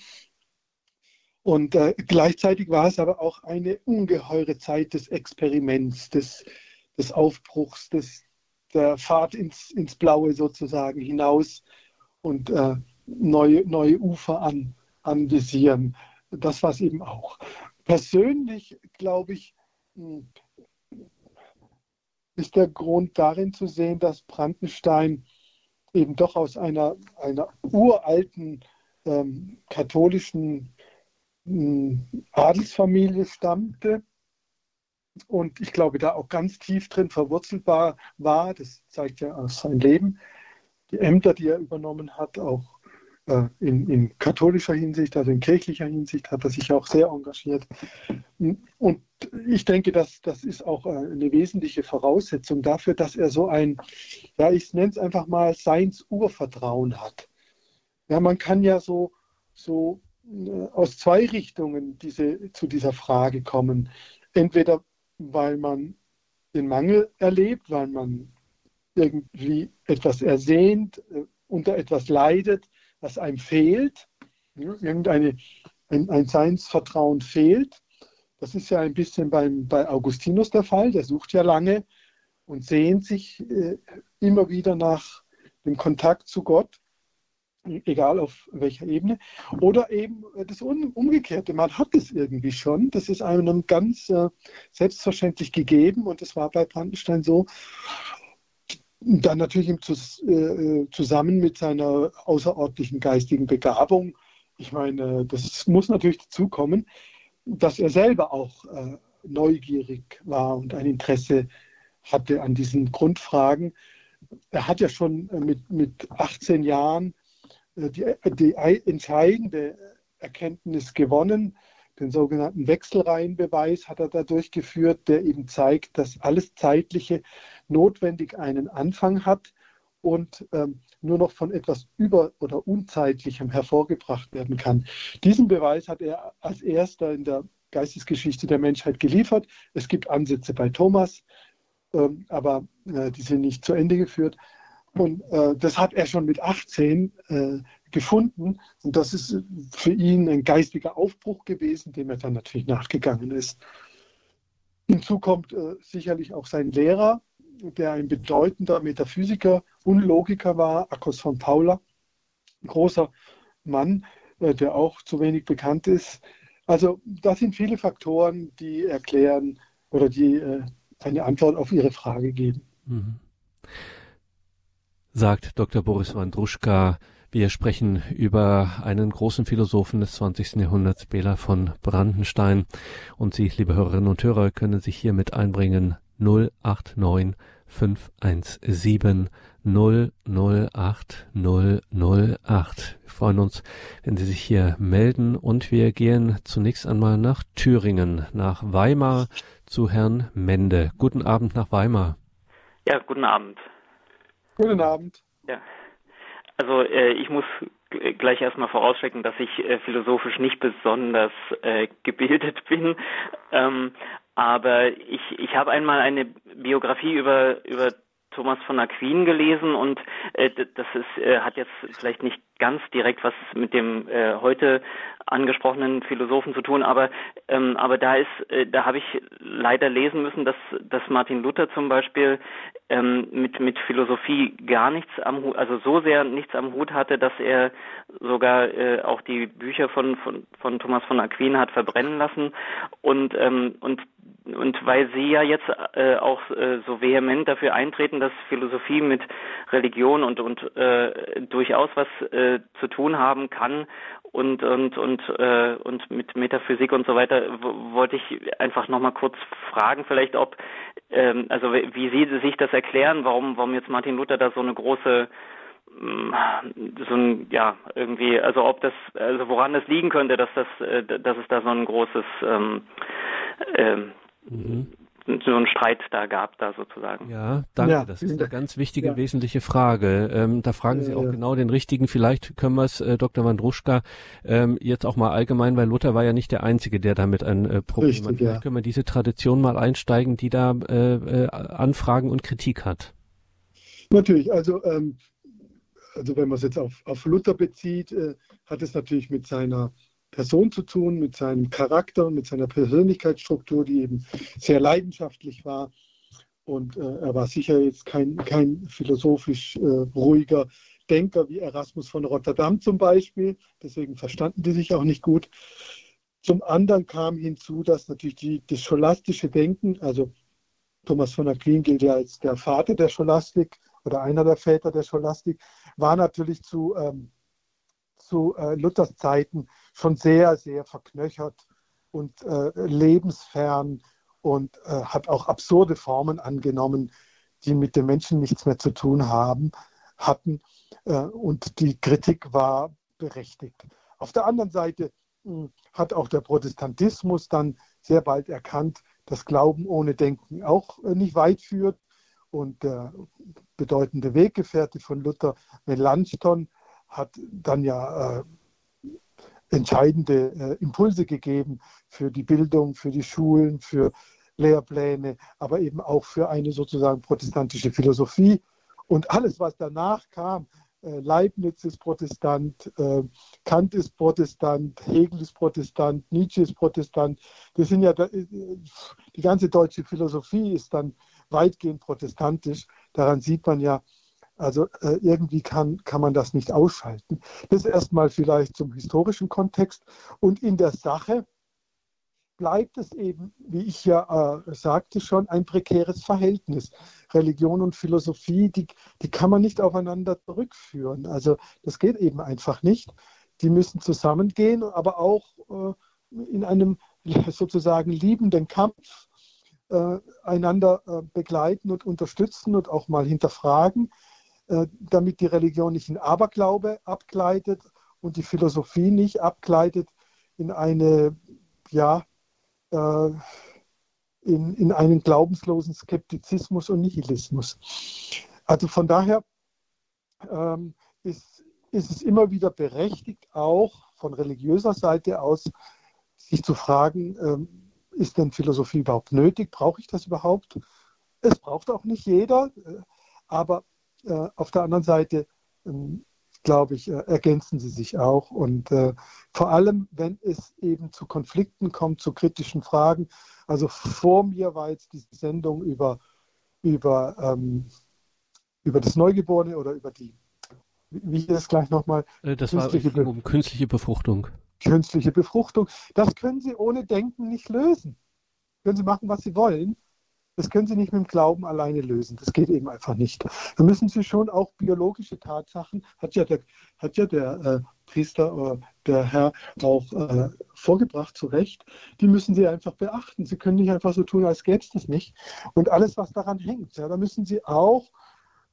S2: Und äh, gleichzeitig war es aber auch eine ungeheure Zeit des Experiments, des, des Aufbruchs, des, der Fahrt ins, ins Blaue sozusagen hinaus und äh, neue, neue Ufer an, anvisieren. Das war es eben auch. Persönlich glaube ich, ist der Grund darin zu sehen, dass Brandenstein eben doch aus einer, einer uralten ähm, katholischen ähm, Adelsfamilie stammte und ich glaube, da auch ganz tief drin verwurzelt war, das zeigt ja aus seinem Leben, die Ämter, die er übernommen hat, auch in, in, katholischer Hinsicht, also in kirchlicher Hinsicht, hat er sich auch sehr engagiert. Und ich denke, dass das ist auch äh, eine wesentliche Voraussetzung dafür, dass er so ein, ja, ich nenne es einfach mal Seins-Urvertrauen hat. Ja, man kann ja so, so äh, aus zwei Richtungen diese, zu dieser Frage kommen. Entweder weil man den Mangel erlebt, weil man irgendwie etwas ersehnt, äh, unter etwas leidet, was einem fehlt, irgendeine, ein, ein Seinsvertrauen fehlt. Das ist ja ein bisschen beim, bei Augustinus der Fall, der sucht ja lange und sehnt sich äh, immer wieder nach dem Kontakt zu Gott egal auf welcher Ebene. Oder eben das Umgekehrte, man hat es irgendwie schon, das ist einem ganz äh, selbstverständlich gegeben und das war bei Brandenstein so. Dann natürlich im Zus äh, zusammen mit seiner außerordentlichen geistigen Begabung. Ich meine, das muss natürlich dazukommen, dass er selber auch äh, neugierig war und ein Interesse hatte an diesen Grundfragen. Er hat ja schon äh, mit, mit 18 Jahren äh, die, die entscheidende Erkenntnis gewonnen. Den sogenannten Wechselreihenbeweis hat er da durchgeführt, der eben zeigt, dass alles Zeitliche notwendig einen Anfang hat und ähm, nur noch von etwas Über- oder Unzeitlichem hervorgebracht werden kann. Diesen Beweis hat er als erster in der Geistesgeschichte der Menschheit geliefert. Es gibt Ansätze bei Thomas, ähm, aber äh, die sind nicht zu Ende geführt. Und äh, das hat er schon mit 18 äh, gefunden. Und das ist für ihn ein geistiger Aufbruch gewesen, dem er dann natürlich nachgegangen ist. Hinzu kommt äh, sicherlich auch sein Lehrer, der ein bedeutender Metaphysiker und Logiker war, Akos von Paula, ein großer Mann, äh, der auch zu wenig bekannt ist. Also das sind viele Faktoren, die erklären oder die äh, eine Antwort auf Ihre Frage geben. Mhm
S1: sagt Dr. Boris Wandruschka. Wir sprechen über einen großen Philosophen des 20. Jahrhunderts, Bela von Brandenstein. Und Sie, liebe Hörerinnen und Hörer, können sich hier mit einbringen 089 517 008 008. Wir freuen uns, wenn Sie sich hier melden und wir gehen zunächst einmal nach Thüringen, nach Weimar zu Herrn Mende. Guten Abend nach Weimar.
S3: Ja, guten Abend.
S2: Guten Abend.
S3: Ja. Also äh, ich muss gleich erstmal vorausschicken, dass ich äh, philosophisch nicht besonders äh, gebildet bin. Ähm, aber ich, ich habe einmal eine Biografie über, über Thomas von Aquin gelesen und äh, das ist, äh, hat jetzt vielleicht nicht ganz direkt was mit dem äh, heute angesprochenen Philosophen zu tun, aber ähm, aber da ist, äh, da habe ich leider lesen müssen, dass dass Martin Luther zum Beispiel ähm, mit mit Philosophie gar nichts am Hut, also so sehr nichts am Hut hatte, dass er sogar äh, auch die Bücher von von von Thomas von Aquin hat verbrennen lassen. Und ähm, und und weil Sie ja jetzt äh, auch äh, so vehement dafür eintreten, dass Philosophie mit Religion und und äh, durchaus was äh, zu tun haben kann und und und äh, und mit Metaphysik und so weiter, wollte ich einfach noch mal kurz fragen, vielleicht ob ähm, also wie Sie sich das erklären, warum warum jetzt Martin Luther da so eine große mm, so ein ja irgendwie also ob das also woran es liegen könnte dass das äh, dass es da so ein großes ähm, ähm, Mhm. So einen Streit da gab, da sozusagen.
S1: Ja, danke. Ja. Das ist eine ganz wichtige, ja. wesentliche Frage. Ähm, da fragen Sie auch genau den richtigen. Vielleicht können wir es, äh, Dr. Wandruschka, ähm, jetzt auch mal allgemein, weil Luther war ja nicht der Einzige, der damit ein äh, Problem Richtig, hat. Vielleicht können wir diese Tradition mal einsteigen, die da äh, äh, Anfragen und Kritik hat.
S2: Natürlich. Also, ähm, also wenn man es jetzt auf, auf Luther bezieht, äh, hat es natürlich mit seiner Person zu tun, mit seinem Charakter, mit seiner Persönlichkeitsstruktur, die eben sehr leidenschaftlich war. Und äh, er war sicher jetzt kein, kein philosophisch äh, ruhiger Denker wie Erasmus von Rotterdam zum Beispiel. Deswegen verstanden die sich auch nicht gut. Zum anderen kam hinzu, dass natürlich die, das scholastische Denken, also Thomas von Aquin gilt ja als der Vater der Scholastik oder einer der Väter der Scholastik, war natürlich zu, ähm, zu äh, Luthers Zeiten schon sehr, sehr verknöchert und äh, lebensfern und äh, hat auch absurde Formen angenommen, die mit den Menschen nichts mehr zu tun haben, hatten. Äh, und die Kritik war berechtigt. Auf der anderen Seite mh, hm, hat auch der Protestantismus dann sehr bald erkannt, dass Glauben ohne Denken auch äh, nicht weit führt. Und der bedeutende Weggefährte von Luther, Melanchthon, hat dann ja äh, entscheidende äh, Impulse gegeben für die Bildung, für die Schulen, für Lehrpläne, aber eben auch für eine sozusagen protestantische Philosophie. Und alles, was danach kam, äh, Leibniz ist Protestant, äh, Kant ist Protestant, Hegel ist Protestant, Nietzsche ist Protestant. Das sind ja äh, die ganze deutsche Philosophie ist dann weitgehend protestantisch. Daran sieht man ja, also äh, irgendwie kann, kann man das nicht ausschalten. Das erstmal vielleicht zum historischen Kontext. Und in der Sache bleibt es eben, wie ich ja äh, sagte schon, ein prekäres Verhältnis. Religion und Philosophie, die, die kann man nicht aufeinander zurückführen. Also das geht eben einfach nicht. Die müssen zusammengehen, aber auch äh, in einem sozusagen liebenden Kampf äh, einander äh, begleiten und unterstützen und auch mal hinterfragen. Äh, damit die Religion nicht in Aberglaube abgleitet und die Philosophie nicht abgleitet in eine, ja, äh, in, in einen glaubenslosen Skeptizismus und Nihilismus. Also von daher ähm, ist, ist es immer wieder berechtigt, auch von religiöser Seite aus, sich zu fragen, ähm, ist denn Philosophie überhaupt nötig? Brauche ich das überhaupt? Es braucht auch nicht jeder, äh, aber auf der anderen Seite, ähm, glaube ich, äh, ergänzen sie sich auch. Und äh, vor allem, wenn es eben zu Konflikten kommt, zu kritischen Fragen. Also vor mir war jetzt diese Sendung über, über, ähm, über das Neugeborene oder über die, wie hieß das gleich nochmal?
S1: Das künstliche war um künstliche Befruchtung.
S2: Künstliche Befruchtung. Das können Sie ohne Denken nicht lösen. Können Sie machen, was Sie wollen. Das können Sie nicht mit dem Glauben alleine lösen. Das geht eben einfach nicht. Da müssen Sie schon auch biologische Tatsachen, hat ja der, hat ja der äh, Priester, äh, der Herr auch äh, vorgebracht, zu Recht, die müssen Sie einfach beachten. Sie können nicht einfach so tun, als gäbe es das nicht. Und alles, was daran hängt, ja, da müssen Sie auch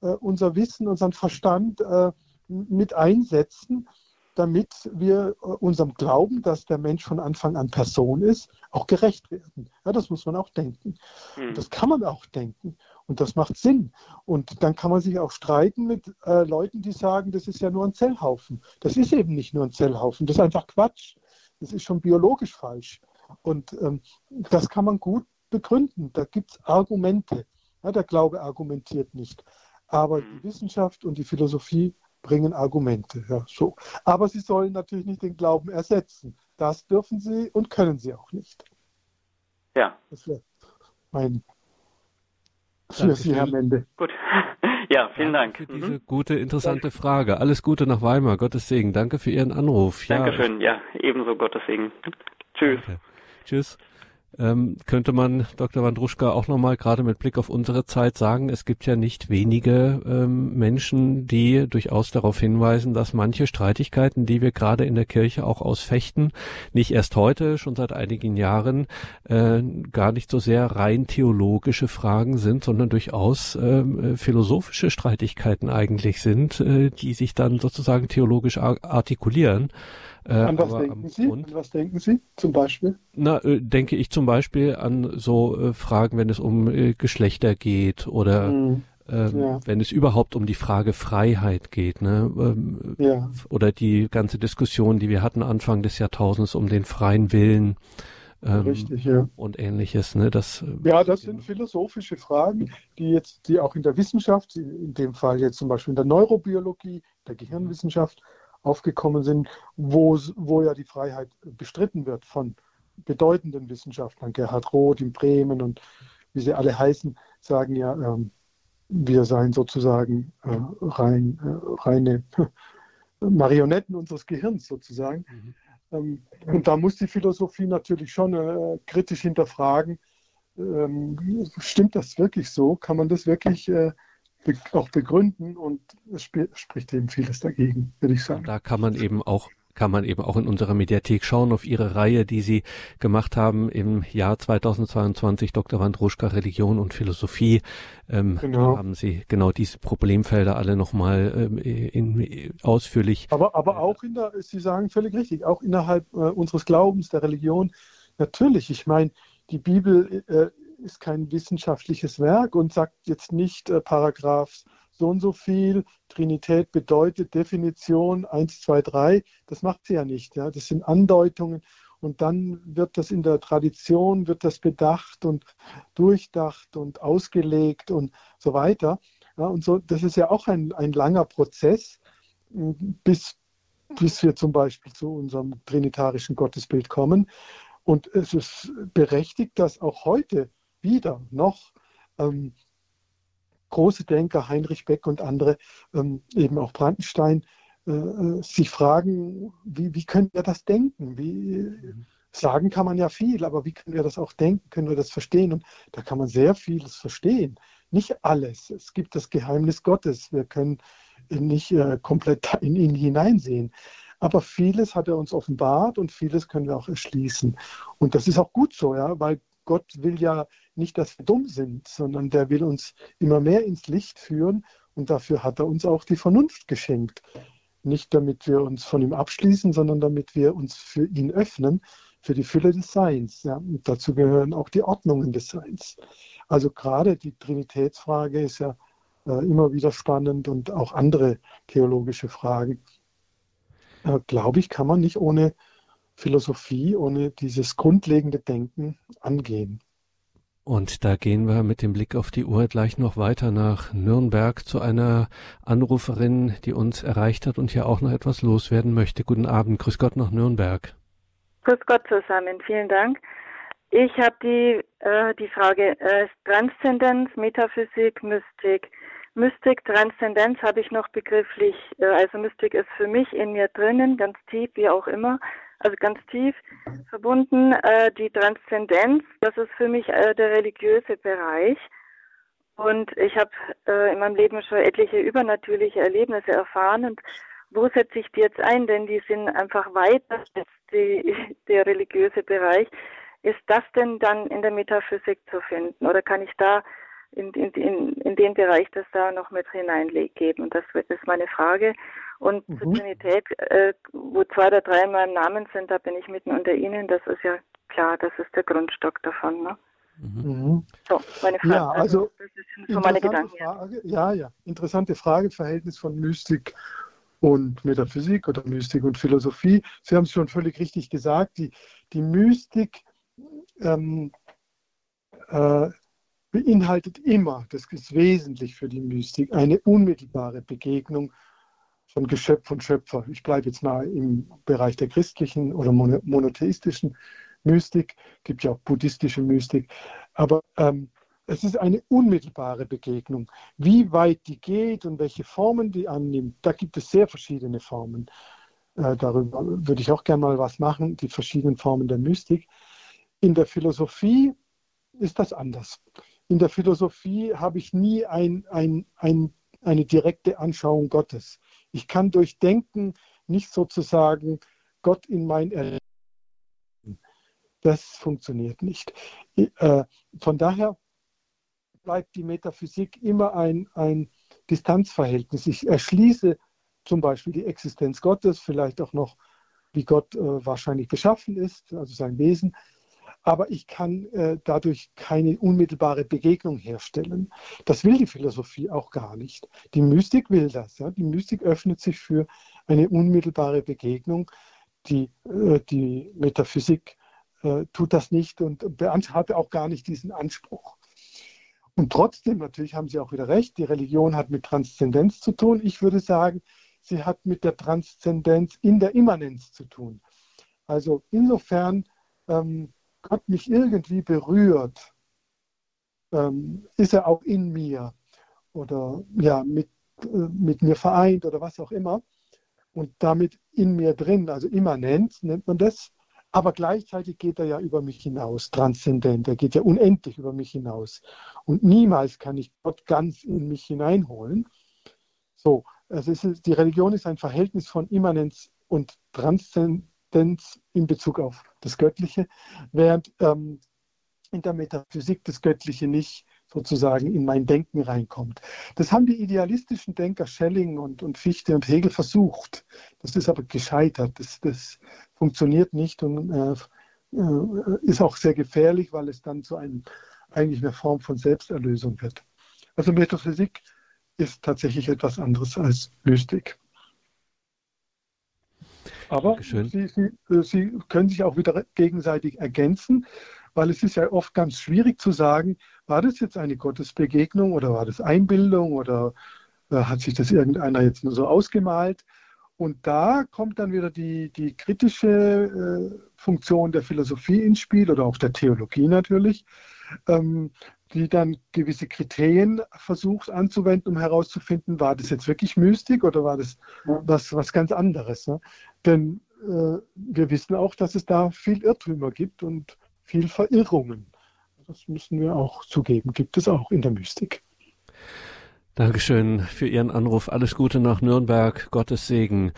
S2: äh, unser Wissen, unseren Verstand äh, mit einsetzen damit wir äh, unserem Glauben, dass der Mensch von Anfang an Person ist, auch gerecht werden. Ja, das muss man auch denken. Mhm. Das kann man auch denken und das macht Sinn. Und dann kann man sich auch streiten mit äh, Leuten, die sagen, das ist ja nur ein Zellhaufen. Das ist eben nicht nur ein Zellhaufen, das ist einfach Quatsch. Das ist schon biologisch falsch. Und ähm, das kann man gut begründen. Da gibt es Argumente. Ja, der Glaube argumentiert nicht. Aber die mhm. Wissenschaft und die Philosophie bringen Argumente. Ja, so. Aber sie sollen natürlich nicht den Glauben ersetzen. Das dürfen sie und können sie auch nicht.
S3: Ja.
S2: Das wäre mein für Sie, Herr Mende.
S3: Gut. Ja, vielen Dank.
S1: Für diese mhm. gute, interessante Frage. Alles Gute nach Weimar. Gottes Segen. Danke für Ihren Anruf.
S3: Dankeschön. Ja, ebenso Gottes Segen. Tschüss.
S1: Danke. Tschüss ähm, könnte man Dr. Wandruschka auch nochmal gerade mit Blick auf unsere Zeit sagen, es gibt ja nicht wenige ähm, Menschen, die durchaus darauf hinweisen, dass manche Streitigkeiten, die wir gerade in der Kirche auch ausfechten, nicht erst heute, schon seit einigen Jahren, äh, gar nicht so sehr rein theologische Fragen sind, sondern durchaus äh, philosophische Streitigkeiten eigentlich sind, äh, die sich dann sozusagen theologisch artikulieren.
S2: Äh, an was denken Sie? Grund, an was denken Sie zum Beispiel?
S1: Na, äh, denke ich zum Beispiel an so äh, Fragen, wenn es um Geschlechter geht oder mhm. ähm, ja. wenn es überhaupt um die Frage Freiheit geht, ne? Ähm, ja. Oder die ganze Diskussion, die wir hatten Anfang des Jahrtausends um den freien Willen.
S2: Ähm, Richtig, ja.
S1: Und ähnliches, ne? Das,
S2: ja, das sind philosophische Fragen, die jetzt, die auch in der Wissenschaft, in dem Fall jetzt zum Beispiel in der Neurobiologie, der Gehirnwissenschaft, aufgekommen sind, wo, wo ja die Freiheit bestritten wird von bedeutenden Wissenschaftlern. Gerhard Roth in Bremen und wie sie alle heißen, sagen ja, ähm, wir seien sozusagen äh, rein, äh, reine Marionetten unseres Gehirns sozusagen. Mhm. Ähm, und da muss die Philosophie natürlich schon äh, kritisch hinterfragen, ähm, stimmt das wirklich so? Kann man das wirklich äh, auch begründen und es spricht eben vieles dagegen, würde ich sagen.
S1: Da kann man eben auch kann man eben auch in unserer Mediathek schauen auf Ihre Reihe, die Sie gemacht haben im Jahr 2022, Dr. Wandruschka, Religion und Philosophie. Ähm, genau. haben Sie genau diese Problemfelder alle nochmal in, ausführlich.
S2: Aber, aber auch in der, Sie sagen völlig richtig, auch innerhalb äh, unseres Glaubens, der Religion, natürlich. Ich meine, die Bibel äh, ist kein wissenschaftliches Werk und sagt jetzt nicht äh, Paragraph so und so viel. Trinität bedeutet Definition 1, 2, 3. Das macht sie ja nicht. Ja? Das sind Andeutungen. Und dann wird das in der Tradition, wird das bedacht und durchdacht und ausgelegt und so weiter. Ja, und so, das ist ja auch ein, ein langer Prozess, bis, bis wir zum Beispiel zu unserem trinitarischen Gottesbild kommen. Und es ist berechtigt, dass auch heute wieder noch ähm, große Denker, Heinrich Beck und andere, ähm, eben auch Brandenstein, äh, äh, sich fragen, wie, wie können wir das denken? Wie, sagen kann man ja viel, aber wie können wir das auch denken? Können wir das verstehen? Und da kann man sehr vieles verstehen. Nicht alles. Es gibt das Geheimnis Gottes. Wir können nicht äh, komplett in ihn hineinsehen. Aber vieles hat er uns offenbart und vieles können wir auch erschließen. Und das ist auch gut so, ja, weil Gott will ja nicht, dass wir dumm sind, sondern der will uns immer mehr ins Licht führen und dafür hat er uns auch die Vernunft geschenkt. Nicht damit wir uns von ihm abschließen, sondern damit wir uns für ihn öffnen, für die Fülle des Seins. Ja. Und dazu gehören auch die Ordnungen des Seins. Also gerade die Trinitätsfrage ist ja äh, immer wieder spannend und auch andere theologische Fragen. Äh, Glaube ich, kann man nicht ohne Philosophie, ohne dieses grundlegende Denken angehen.
S1: Und da gehen wir mit dem Blick auf die Uhr gleich noch weiter nach Nürnberg zu einer Anruferin, die uns erreicht hat und hier auch noch etwas loswerden möchte. Guten Abend, grüß Gott nach Nürnberg.
S4: Grüß Gott zusammen, vielen Dank. Ich habe die, äh, die Frage äh, Transzendenz, Metaphysik, Mystik. Mystik, Transzendenz habe ich noch begrifflich, äh, also Mystik ist für mich in mir drinnen, ganz tief, wie auch immer also ganz tief verbunden. Äh, die Transzendenz, das ist für mich äh, der religiöse Bereich. Und ich habe äh, in meinem Leben schon etliche übernatürliche Erlebnisse erfahren. Und wo setze ich die jetzt ein? Denn die sind einfach weiter als die, der religiöse Bereich. Ist das denn dann in der Metaphysik zu finden? Oder kann ich da in, in, in, in den Bereich das da noch mit hineingeben? Und das ist meine Frage. Und mhm. zur Trinität, äh, wo zwei oder drei in meinem Namen sind, da bin ich mitten unter Ihnen. Das ist ja klar, das ist der Grundstock davon. Ne?
S2: Mhm. So, meine Frage. Ja, also, das sind so meine Gedanken. Frage, ja, ja, interessante Frage, Verhältnis von Mystik und Metaphysik oder Mystik und Philosophie. Sie haben es schon völlig richtig gesagt, die, die Mystik ähm, äh, beinhaltet immer, das ist wesentlich für die Mystik, eine unmittelbare Begegnung von Geschöpf und Schöpfer. Ich bleibe jetzt mal im Bereich der christlichen oder monotheistischen Mystik, gibt ja auch buddhistische Mystik, aber ähm, es ist eine unmittelbare Begegnung. Wie weit die geht und welche Formen die annimmt, da gibt es sehr verschiedene Formen. Äh, darüber würde ich auch gerne mal was machen, die verschiedenen Formen der Mystik. In der Philosophie ist das anders. In der Philosophie habe ich nie ein, ein, ein, eine direkte Anschauung Gottes. Ich kann durch Denken nicht sozusagen Gott in mein Erleben. Das funktioniert nicht. Äh, von daher bleibt die Metaphysik immer ein, ein Distanzverhältnis. Ich erschließe zum Beispiel die Existenz Gottes, vielleicht auch noch, wie Gott äh, wahrscheinlich beschaffen ist, also sein Wesen aber ich kann äh, dadurch keine unmittelbare Begegnung herstellen. Das will die Philosophie auch gar nicht. Die Mystik will das. Ja? Die Mystik öffnet sich für eine unmittelbare Begegnung. Die, äh, die Metaphysik äh, tut das nicht und hat auch gar nicht diesen Anspruch. Und trotzdem, natürlich haben Sie auch wieder recht, die Religion hat mit Transzendenz zu tun. Ich würde sagen, sie hat mit der Transzendenz in der Immanenz zu tun. Also insofern ähm, Gott mich irgendwie berührt, ähm, ist er auch in mir oder ja, mit, äh, mit mir vereint oder was auch immer und damit in mir drin, also immanent nennt man das, aber gleichzeitig geht er ja über mich hinaus, transzendent, er geht ja unendlich über mich hinaus. Und niemals kann ich Gott ganz in mich hineinholen. So, also ist, die Religion ist ein Verhältnis von Immanenz und Transzendenz in Bezug auf das Göttliche, während ähm, in der Metaphysik das Göttliche nicht sozusagen in mein Denken reinkommt. Das haben die idealistischen Denker Schelling und, und Fichte und Hegel versucht. Das ist aber gescheitert. Das, das funktioniert nicht und äh, äh, ist auch sehr gefährlich, weil es dann zu einem, eigentlich einer Form von Selbsterlösung wird. Also Metaphysik ist tatsächlich etwas anderes als Mystik. Aber Sie, Sie, äh, Sie können sich auch wieder gegenseitig ergänzen, weil es ist ja oft ganz schwierig zu sagen, war das jetzt eine Gottesbegegnung oder war das Einbildung oder äh, hat sich das irgendeiner jetzt nur so ausgemalt? Und da kommt dann wieder die, die kritische äh, Funktion der Philosophie ins Spiel oder auch der Theologie natürlich, ähm, die dann gewisse Kriterien versucht anzuwenden, um herauszufinden, war das jetzt wirklich Mystik oder war das was, was ganz anderes. Ne? Denn äh, wir wissen auch, dass es da viel Irrtümer gibt und viel Verirrungen. Das müssen wir auch zugeben, gibt es auch in der Mystik.
S1: Dankeschön für Ihren Anruf. Alles Gute nach Nürnberg. Gottes Segen.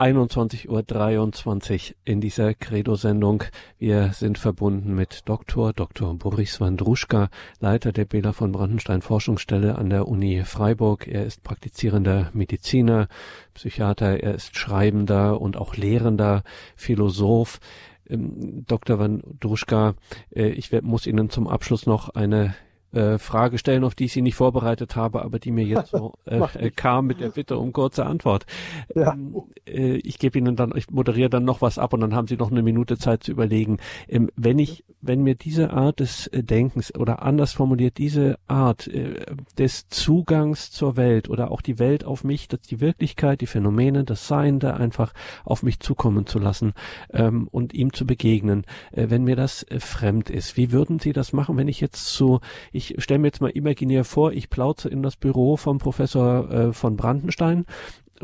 S1: 21.23 Uhr in dieser Credo-Sendung. Wir sind verbunden mit Dr. Dr. Boris Wandruschka, Leiter der Bela von Brandenstein Forschungsstelle an der Uni Freiburg. Er ist praktizierender Mediziner, Psychiater, er ist Schreibender und auch Lehrender, Philosoph. Ähm, Dr. Wandruschka, äh, ich muss Ihnen zum Abschluss noch eine äh, Frage stellen, auf die ich Sie nicht vorbereitet habe, aber die mir jetzt so äh, kam mit der Bitte um kurze Antwort. Ja. Ähm, äh, ich gebe Ihnen dann, ich moderiere dann noch was ab und dann haben Sie noch eine Minute Zeit zu überlegen. Ähm, wenn ich, wenn mir diese Art des äh, Denkens oder anders formuliert diese Art äh, des Zugangs zur Welt oder auch die Welt auf mich, dass die Wirklichkeit, die Phänomene, das Sein da einfach auf mich zukommen zu lassen ähm, und ihm zu begegnen, äh, wenn mir das äh, fremd ist, wie würden Sie das machen, wenn ich jetzt so ich stelle mir jetzt mal imaginär vor, ich plauze in das Büro vom Professor äh, von Brandenstein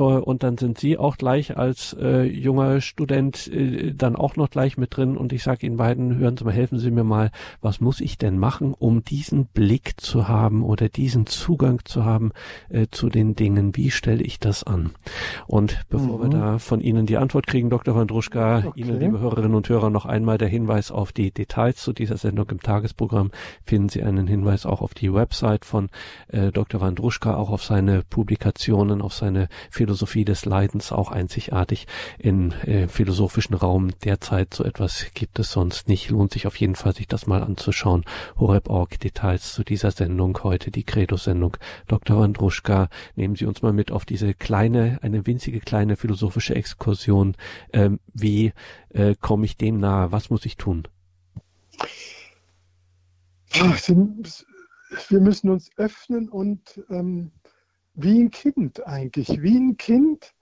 S1: und dann sind Sie auch gleich als äh, junger Student äh, dann auch noch gleich mit drin und ich sage Ihnen beiden, hören Sie mal, helfen Sie mir mal, was muss ich denn machen, um diesen Blick zu haben oder diesen Zugang zu haben äh, zu den Dingen? Wie stelle ich das an? Und bevor mhm. wir da von Ihnen die Antwort kriegen, Dr. Wandruschka, okay. Ihnen, liebe Hörerinnen und Hörer, noch einmal der Hinweis auf die Details zu dieser Sendung im Tagesprogramm. Finden Sie einen Hinweis auch auf die Website von äh, Dr. Wandruschka, auch auf seine Publikationen, auf seine Philosophie des Leidens auch einzigartig im äh, philosophischen Raum derzeit. So etwas gibt es sonst nicht. Lohnt sich auf jeden Fall, sich das mal anzuschauen. Horeb.org Details zu dieser Sendung heute, die Credo-Sendung. Dr. Andruschka, nehmen Sie uns mal mit auf diese kleine, eine winzige kleine philosophische Exkursion. Ähm, wie äh, komme ich dem nahe? Was muss ich tun?
S2: Wir müssen uns öffnen und ähm, wie ein Kind eigentlich, wie ein Kind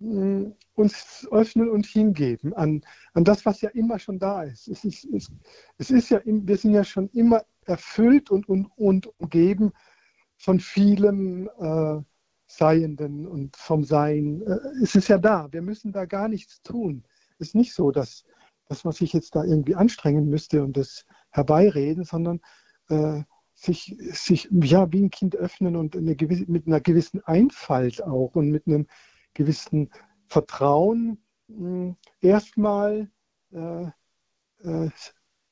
S2: äh, uns öffnen und hingeben an, an das, was ja immer schon da ist. Es ist, es, es ist ja, wir sind ja schon immer erfüllt und, und, und umgeben von vielem äh, Seienden und vom Sein. Äh, es ist ja da, wir müssen da gar nichts tun. Es ist nicht so, dass, dass man sich jetzt da irgendwie anstrengen müsste und das herbeireden, sondern äh, sich, sich ja, wie ein Kind öffnen und eine gewisse, mit einer gewissen Einfalt auch und mit einem gewissen Vertrauen mh, erstmal äh, äh,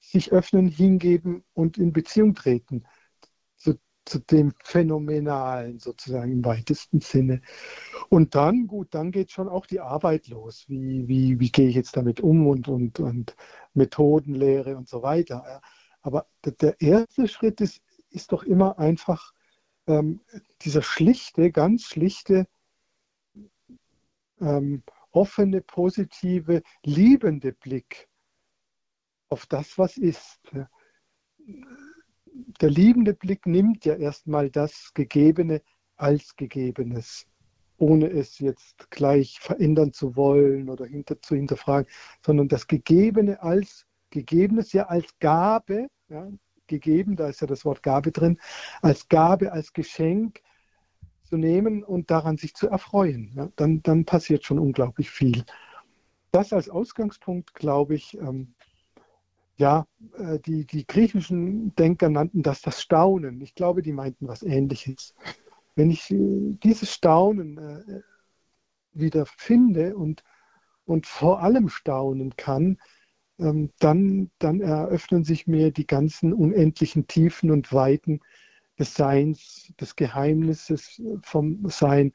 S2: sich öffnen, hingeben und in Beziehung treten zu, zu dem Phänomenalen sozusagen im weitesten Sinne. Und dann, gut, dann geht schon auch die Arbeit los. Wie, wie, wie gehe ich jetzt damit um und, und, und Methodenlehre und so weiter. Aber der erste Schritt ist ist doch immer einfach ähm, dieser schlichte, ganz schlichte, ähm, offene, positive, liebende Blick auf das, was ist. Der liebende Blick nimmt ja erstmal das Gegebene als Gegebenes, ohne es jetzt gleich verändern zu wollen oder hinter, zu hinterfragen, sondern das Gegebene als Gegebenes, ja als Gabe, ja, gegeben, da ist ja das Wort Gabe drin, als Gabe, als Geschenk zu nehmen und daran sich zu erfreuen. Ja, dann, dann passiert schon unglaublich viel. Das als Ausgangspunkt, glaube ich, ähm, ja, äh, die, die griechischen Denker nannten das das Staunen. Ich glaube, die meinten was Ähnliches. Wenn ich äh, dieses Staunen äh, wieder finde und, und vor allem staunen kann, ähm, dann, dann eröffnen sich mir die ganzen unendlichen Tiefen und Weiten des Seins, des Geheimnisses vom Sein.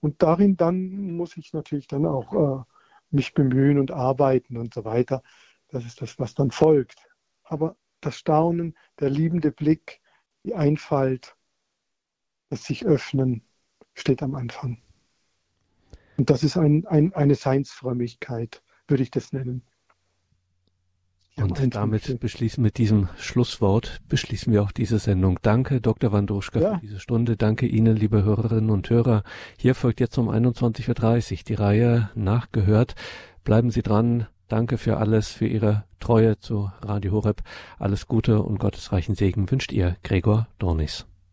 S2: Und darin dann muss ich natürlich dann auch äh, mich bemühen und arbeiten und so weiter. Das ist das, was dann folgt. Aber das Staunen, der liebende Blick, die Einfalt, das sich öffnen steht am Anfang. Und das ist ein, ein, eine Seinsfrömmigkeit, würde ich das nennen.
S1: Und damit beschließen, mit diesem Schlusswort beschließen wir auch diese Sendung. Danke, Dr. Wandruschka, ja. für diese Stunde. Danke Ihnen, liebe Hörerinnen und Hörer. Hier folgt jetzt um 21.30 Uhr die Reihe nachgehört. Bleiben Sie dran. Danke für alles, für Ihre Treue zu Radio Horeb. Alles Gute und gottesreichen Segen wünscht Ihr Gregor Dornis.